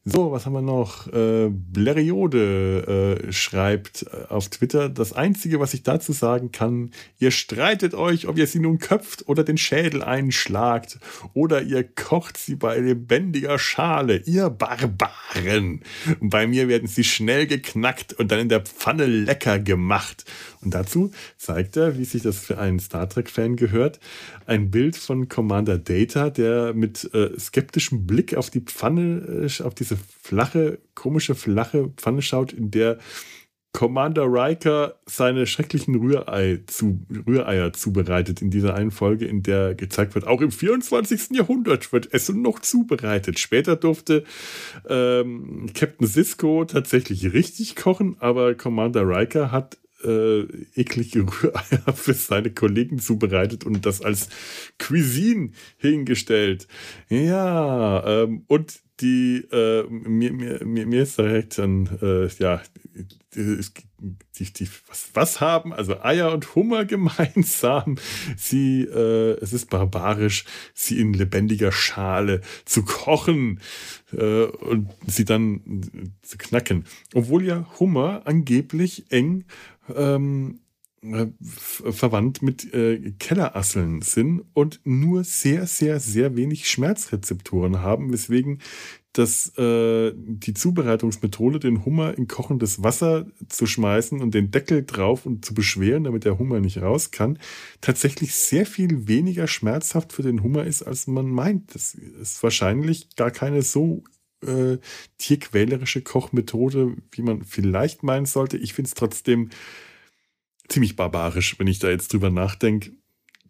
So, was haben wir noch? Äh, Bleriode äh, schreibt äh, auf Twitter, das Einzige, was ich dazu sagen kann, ihr streitet euch, ob ihr sie nun köpft oder den Schädel einschlagt oder ihr kocht sie bei lebendiger Schale, ihr Barbaren. Bei mir werden sie schnell geknackt und dann in der Pfanne lecker gemacht. Und dazu zeigt er, wie sich das für einen Star Trek-Fan gehört, ein Bild von Commander Data, der mit äh, skeptischem Blick auf die Pfanne, äh, auf diese flache, komische, flache Pfanne schaut, in der Commander Riker seine schrecklichen Rührei zu, Rühreier zubereitet in dieser einen Folge, in der gezeigt wird, auch im 24. Jahrhundert wird Essen noch zubereitet. Später durfte ähm, Captain Cisco tatsächlich richtig kochen, aber Commander Riker hat äh, eklige Rühreier für seine Kollegen zubereitet und das als Cuisine hingestellt. Ja, ähm, und die, äh, mir, mir, mir ist direkt dann, äh, ja, die, die, was, was haben also Eier und Hummer gemeinsam? Sie, äh, es ist barbarisch, sie in lebendiger Schale zu kochen äh, und sie dann zu knacken. Obwohl ja Hummer angeblich eng ähm, äh, verwandt mit äh, Kellerasseln sind und nur sehr, sehr, sehr wenig Schmerzrezeptoren haben, weswegen dass äh, die Zubereitungsmethode, den Hummer in kochendes Wasser zu schmeißen und den Deckel drauf und zu beschweren, damit der Hummer nicht raus kann, tatsächlich sehr viel weniger schmerzhaft für den Hummer ist, als man meint. Das ist wahrscheinlich gar keine so äh, tierquälerische Kochmethode, wie man vielleicht meinen sollte. Ich finde es trotzdem ziemlich barbarisch, wenn ich da jetzt drüber nachdenke.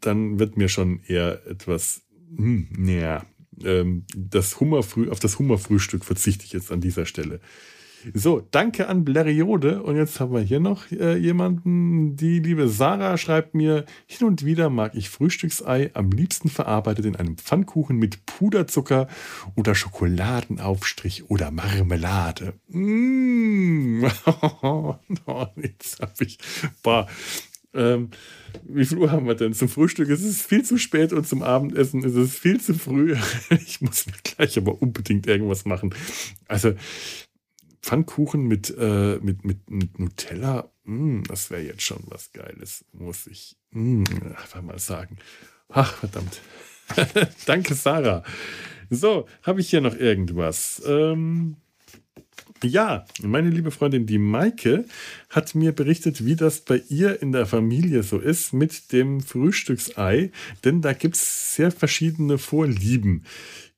Dann wird mir schon eher etwas, hm, naja, ähm, auf das Hummerfrühstück verzichte ich jetzt an dieser Stelle. So, danke an Bleriode. Und jetzt haben wir hier noch äh, jemanden. Die liebe Sarah schreibt mir, hin und wieder mag ich Frühstücksei am liebsten verarbeitet in einem Pfannkuchen mit Puderzucker oder Schokoladenaufstrich oder Marmelade. Mmh. oh, jetzt habe ich, boah, ähm, wie viel Uhr haben wir denn? Zum Frühstück ist es viel zu spät und zum Abendessen ist es viel zu früh. Ich muss mir gleich aber unbedingt irgendwas machen. Also Pfannkuchen mit, äh, mit, mit, mit Nutella, mh, hm, das wäre jetzt schon was Geiles, muss ich mh, hm, einfach mal sagen. Ach, verdammt. Danke, Sarah. So, habe ich hier noch irgendwas? Ähm, ja, meine liebe Freundin, die Maike, hat mir berichtet, wie das bei ihr in der Familie so ist mit dem Frühstücksei, denn da gibt es sehr verschiedene Vorlieben.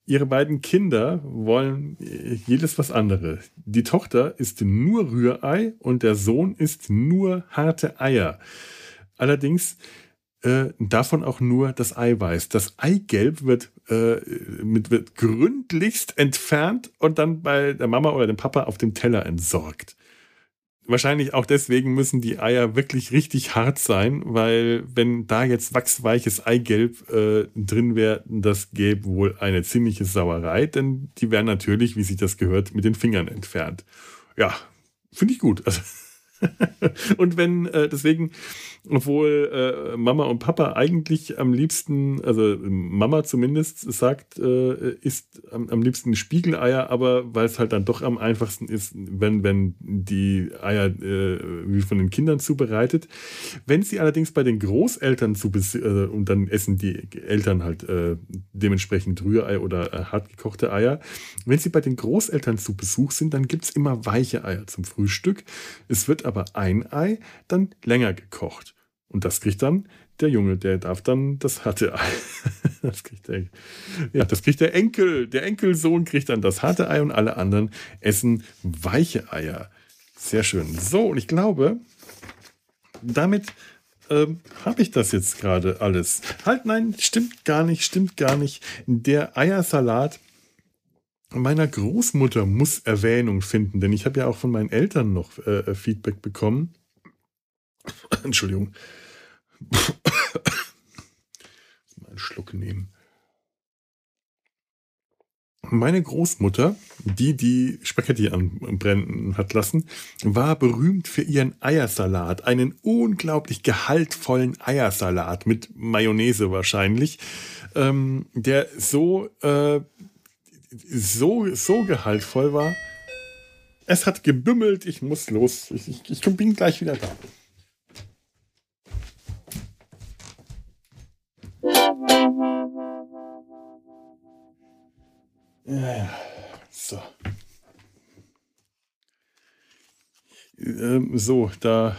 Ihre beiden Kinder wollen jedes was andere. Die Tochter isst nur Rührei und der Sohn isst nur harte Eier. Allerdings äh, davon auch nur das Eiweiß. Das Eigelb wird, äh, mit, wird gründlichst entfernt und dann bei der Mama oder dem Papa auf dem Teller entsorgt. Wahrscheinlich auch deswegen müssen die Eier wirklich richtig hart sein, weil wenn da jetzt wachsweiches Eigelb äh, drin wäre, das gäbe wohl eine ziemliche Sauerei, denn die wären natürlich, wie sich das gehört, mit den Fingern entfernt. Ja, finde ich gut. Also und wenn, äh, deswegen, obwohl äh, Mama und Papa eigentlich am liebsten, also Mama zumindest sagt, äh, isst am, am liebsten Spiegeleier, aber weil es halt dann doch am einfachsten ist, wenn, wenn die Eier äh, wie von den Kindern zubereitet. Wenn sie allerdings bei den Großeltern zu äh, und dann essen die Eltern halt äh, dementsprechend Rührei oder hartgekochte Eier. Wenn sie bei den Großeltern zu Besuch sind, dann gibt es immer weiche Eier zum Frühstück. Es wird aber ein Ei dann länger gekocht. Und das kriegt dann der Junge, der darf dann das harte Ei. Das kriegt der, ja, das kriegt der Enkel. Der Enkelsohn kriegt dann das harte Ei und alle anderen essen weiche Eier. Sehr schön. So, und ich glaube, damit ähm, habe ich das jetzt gerade alles. Halt, nein, stimmt gar nicht, stimmt gar nicht. Der Eiersalat meiner Großmutter muss Erwähnung finden, denn ich habe ja auch von meinen Eltern noch äh, Feedback bekommen. Entschuldigung. Mal einen Schluck nehmen. Meine Großmutter, die die Spaghetti anbrennen hat lassen, war berühmt für ihren Eiersalat. Einen unglaublich gehaltvollen Eiersalat mit Mayonnaise wahrscheinlich, ähm, der so, äh, so, so gehaltvoll war. Es hat gebümmelt, ich muss los. Ich, ich, ich bin gleich wieder da. Ja, so. Ähm, so, da,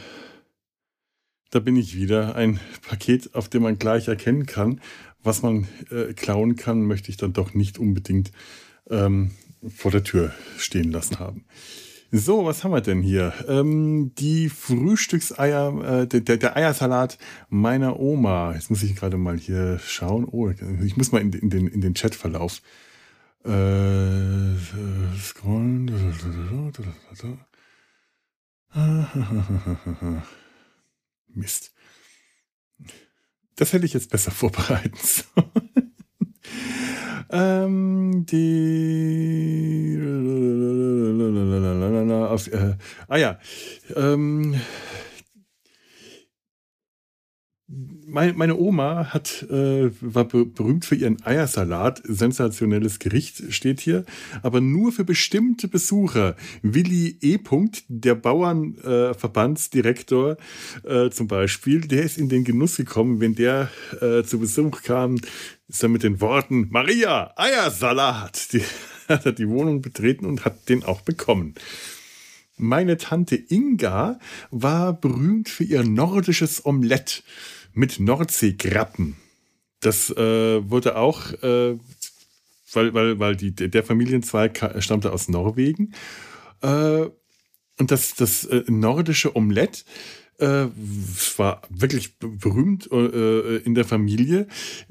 da bin ich wieder. Ein Paket, auf dem man gleich erkennen kann, was man äh, klauen kann, möchte ich dann doch nicht unbedingt ähm, vor der Tür stehen lassen haben. So, was haben wir denn hier? Ähm, die Frühstückseier, äh, der, der, Eiersalat meiner Oma. Jetzt muss ich gerade mal hier schauen. Oh, ich muss mal in, in den, in den Chatverlauf äh, scrollen. Mist. Das hätte ich jetzt besser vorbereiten sollen. ähm, die. Auf, äh, ah ja. Ähm, meine Oma hat, äh, war berühmt für ihren Eiersalat. Sensationelles Gericht steht hier. Aber nur für bestimmte Besucher. Willi E. der Bauernverbandsdirektor äh, äh, zum Beispiel, der ist in den Genuss gekommen, wenn der äh, zu Besuch kam, ist er mit den Worten Maria, Eiersalat. Die, hat er die Wohnung betreten und hat den auch bekommen. Meine Tante Inga war berühmt für ihr nordisches Omelett mit Nordseegrappen. Das äh, wurde auch, äh, weil, weil, weil die, der Familienzweig stammte aus Norwegen. Äh, und das, das äh, nordische Omelett äh, war wirklich berühmt äh, in der Familie.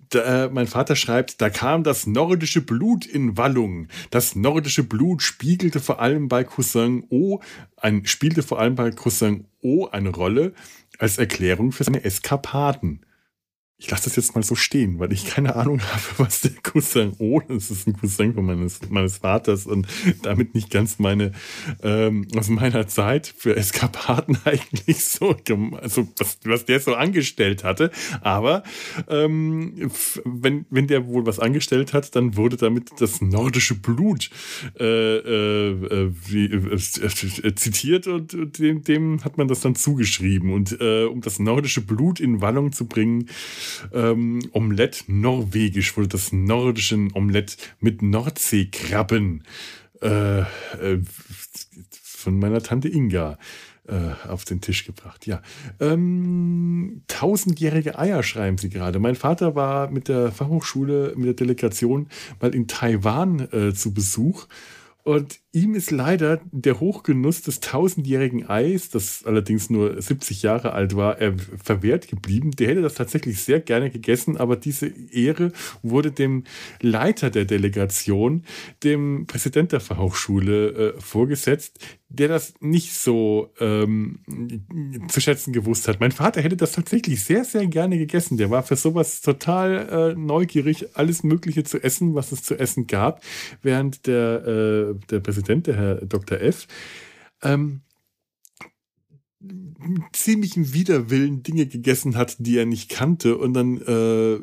Da, äh, mein Vater schreibt, da kam das nordische Blut in Wallung. Das nordische Blut spiegelte vor allem bei Cousin O, ein, spielte vor allem bei Cousin O eine Rolle als Erklärung für seine Eskapaden ich lasse das jetzt mal so stehen, weil ich keine Ahnung habe, was der Cousin O, das ist ein Cousin von meines, meines Vaters und damit nicht ganz meine, ähm, aus meiner Zeit für Eskapaden eigentlich so, also was, was der so angestellt hatte. Aber ähm, wenn, wenn der wohl was angestellt hat, dann wurde damit das nordische Blut äh, äh, wie, äh, zitiert und dem, dem hat man das dann zugeschrieben. Und äh, um das nordische Blut in Wallung zu bringen, ähm, Omelett norwegisch, wurde das nordische Omelett mit Nordseekrabben äh, äh, von meiner Tante Inga äh, auf den Tisch gebracht. Ja, ähm, tausendjährige Eier schreiben Sie gerade. Mein Vater war mit der Fachhochschule, mit der Delegation mal in Taiwan äh, zu Besuch und ihm ist leider der Hochgenuss des tausendjährigen Eis, das allerdings nur 70 Jahre alt war, verwehrt geblieben. Der hätte das tatsächlich sehr gerne gegessen, aber diese Ehre wurde dem Leiter der Delegation, dem Präsident der Fachhochschule, äh, vorgesetzt, der das nicht so ähm, zu schätzen gewusst hat. Mein Vater hätte das tatsächlich sehr, sehr gerne gegessen. Der war für sowas total äh, neugierig, alles Mögliche zu essen, was es zu essen gab, während der, äh, der Präsident, der Herr Dr. F., ähm, ziemlichen Widerwillen Dinge gegessen hat, die er nicht kannte und dann äh,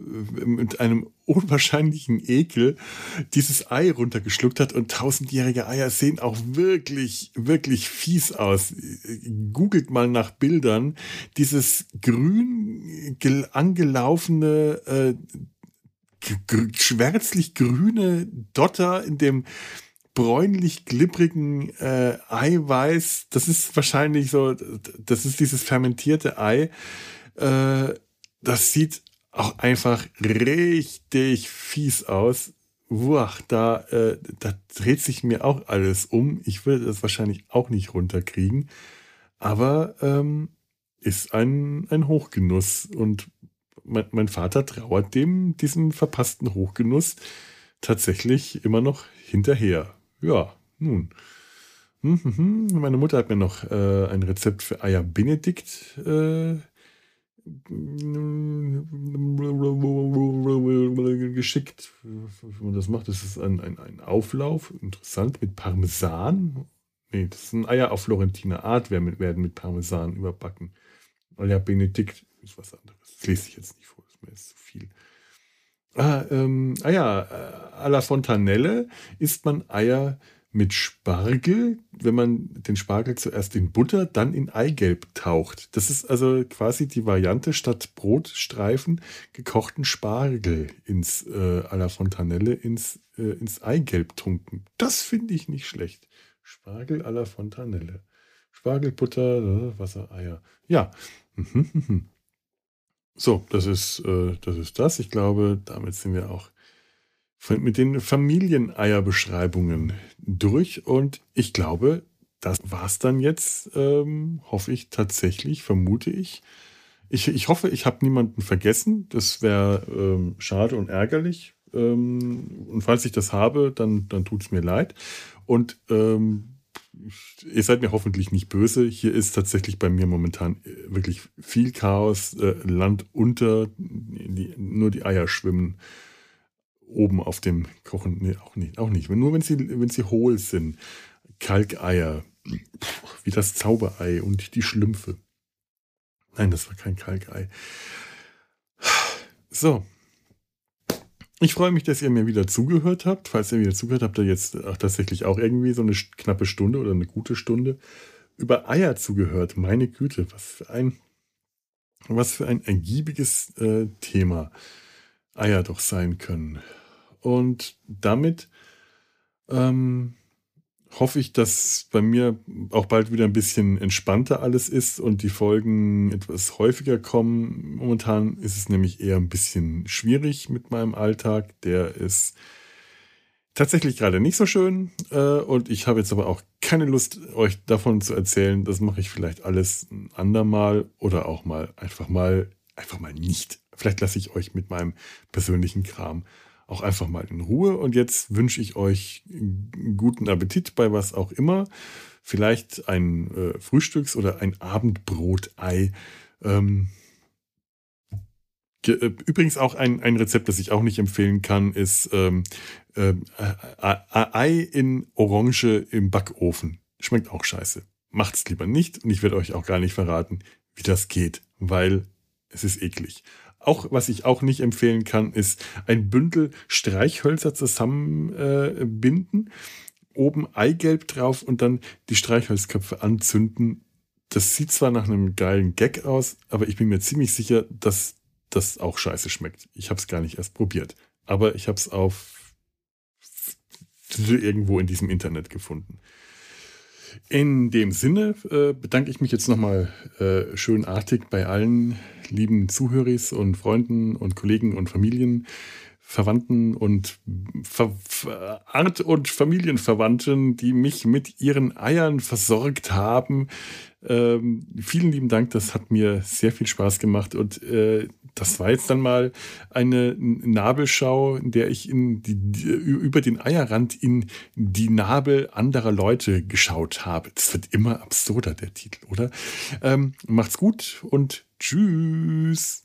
mit einem unwahrscheinlichen Ekel dieses Ei runtergeschluckt hat und tausendjährige Eier sehen auch wirklich, wirklich fies aus. Googelt mal nach Bildern. Dieses grün angelaufene, äh, schwärzlich grüne Dotter in dem bräunlich glibbrigen äh, Eiweiß. Das ist wahrscheinlich so, das ist dieses fermentierte Ei. Äh, das sieht auch einfach richtig fies aus. Uah, da, äh, da dreht sich mir auch alles um. Ich würde das wahrscheinlich auch nicht runterkriegen. Aber ähm, ist ein, ein Hochgenuss. Und mein, mein Vater trauert dem, diesem verpassten Hochgenuss tatsächlich immer noch hinterher. Ja, nun. Hm, hm, hm. Meine Mutter hat mir noch äh, ein Rezept für Eier Benedikt äh, geschickt. Wie man das macht, das ist ein, ein, ein Auflauf, interessant, mit Parmesan. Nee, das sind Eier auf Florentiner Art, werden mit Parmesan überbacken. Eier Benedikt ist was anderes. Das lese ich jetzt nicht vor, das ist mir jetzt zu viel. Ah, ähm, ah ja, äh, à la Fontanelle isst man Eier mit Spargel, wenn man den Spargel zuerst in Butter, dann in Eigelb taucht. Das ist also quasi die Variante statt Brotstreifen gekochten Spargel ins äh, à la Fontanelle ins, äh, ins Eigelb tunken. Das finde ich nicht schlecht. Spargel à la Fontanelle. Spargelbutter, äh, Wasser, Eier. Ja. So, das ist, äh, das ist das. Ich glaube, damit sind wir auch mit den Familieneierbeschreibungen durch und ich glaube, das war's dann jetzt, ähm, hoffe ich tatsächlich, vermute ich. Ich, ich hoffe, ich habe niemanden vergessen. Das wäre ähm, schade und ärgerlich. Ähm, und falls ich das habe, dann, dann tut es mir leid. Und ähm, ihr seid mir hoffentlich nicht böse. Hier ist tatsächlich bei mir momentan äh, wirklich viel Chaos. Äh, Land unter, die, nur die Eier schwimmen oben auf dem Kochen, nee, auch nicht, auch nicht. Nur wenn sie, wenn sie hohl sind. Kalkeier, wie das Zauberei und die Schlümpfe. Nein, das war kein Kalkei. So. Ich freue mich, dass ihr mir wieder zugehört habt. Falls ihr wieder zugehört habt, ihr jetzt auch tatsächlich auch irgendwie so eine knappe Stunde oder eine gute Stunde über Eier zugehört. Meine Güte, was für ein, was für ein ergiebiges äh, Thema Eier doch sein können. Und damit ähm, hoffe ich, dass bei mir auch bald wieder ein bisschen entspannter alles ist und die Folgen etwas häufiger kommen. Momentan ist es nämlich eher ein bisschen schwierig mit meinem Alltag. Der ist tatsächlich gerade nicht so schön. Äh, und ich habe jetzt aber auch keine Lust, euch davon zu erzählen. Das mache ich vielleicht alles ein andermal oder auch mal einfach mal, einfach mal nicht. Vielleicht lasse ich euch mit meinem persönlichen Kram auch einfach mal in Ruhe. Und jetzt wünsche ich euch guten Appetit bei was auch immer. Vielleicht ein äh, Frühstücks- oder ein Abendbrotei. Ähm, äh, Übrigens auch ein, ein Rezept, das ich auch nicht empfehlen kann, ist ähm, äh, Ei in Orange im Backofen. Schmeckt auch scheiße. Macht's lieber nicht und ich werde euch auch gar nicht verraten, wie das geht, weil es ist eklig. Auch was ich auch nicht empfehlen kann, ist ein Bündel Streichhölzer zusammenbinden, äh, oben Eigelb drauf und dann die Streichholzköpfe anzünden. Das sieht zwar nach einem geilen Gag aus, aber ich bin mir ziemlich sicher, dass das auch scheiße schmeckt. Ich habe es gar nicht erst probiert, aber ich habe es auf irgendwo in diesem Internet gefunden. In dem Sinne äh, bedanke ich mich jetzt nochmal äh, schönartig bei allen lieben Zuhörers und Freunden und Kollegen und Familien, Verwandten und Ver Art- und Familienverwandten, die mich mit ihren Eiern versorgt haben. Ähm, vielen lieben Dank, das hat mir sehr viel Spaß gemacht und äh, das war jetzt dann mal eine Nabelschau, in der ich in die, über den Eierrand in die Nabel anderer Leute geschaut habe. Das wird immer absurder, der Titel, oder? Ähm, macht's gut und tschüss.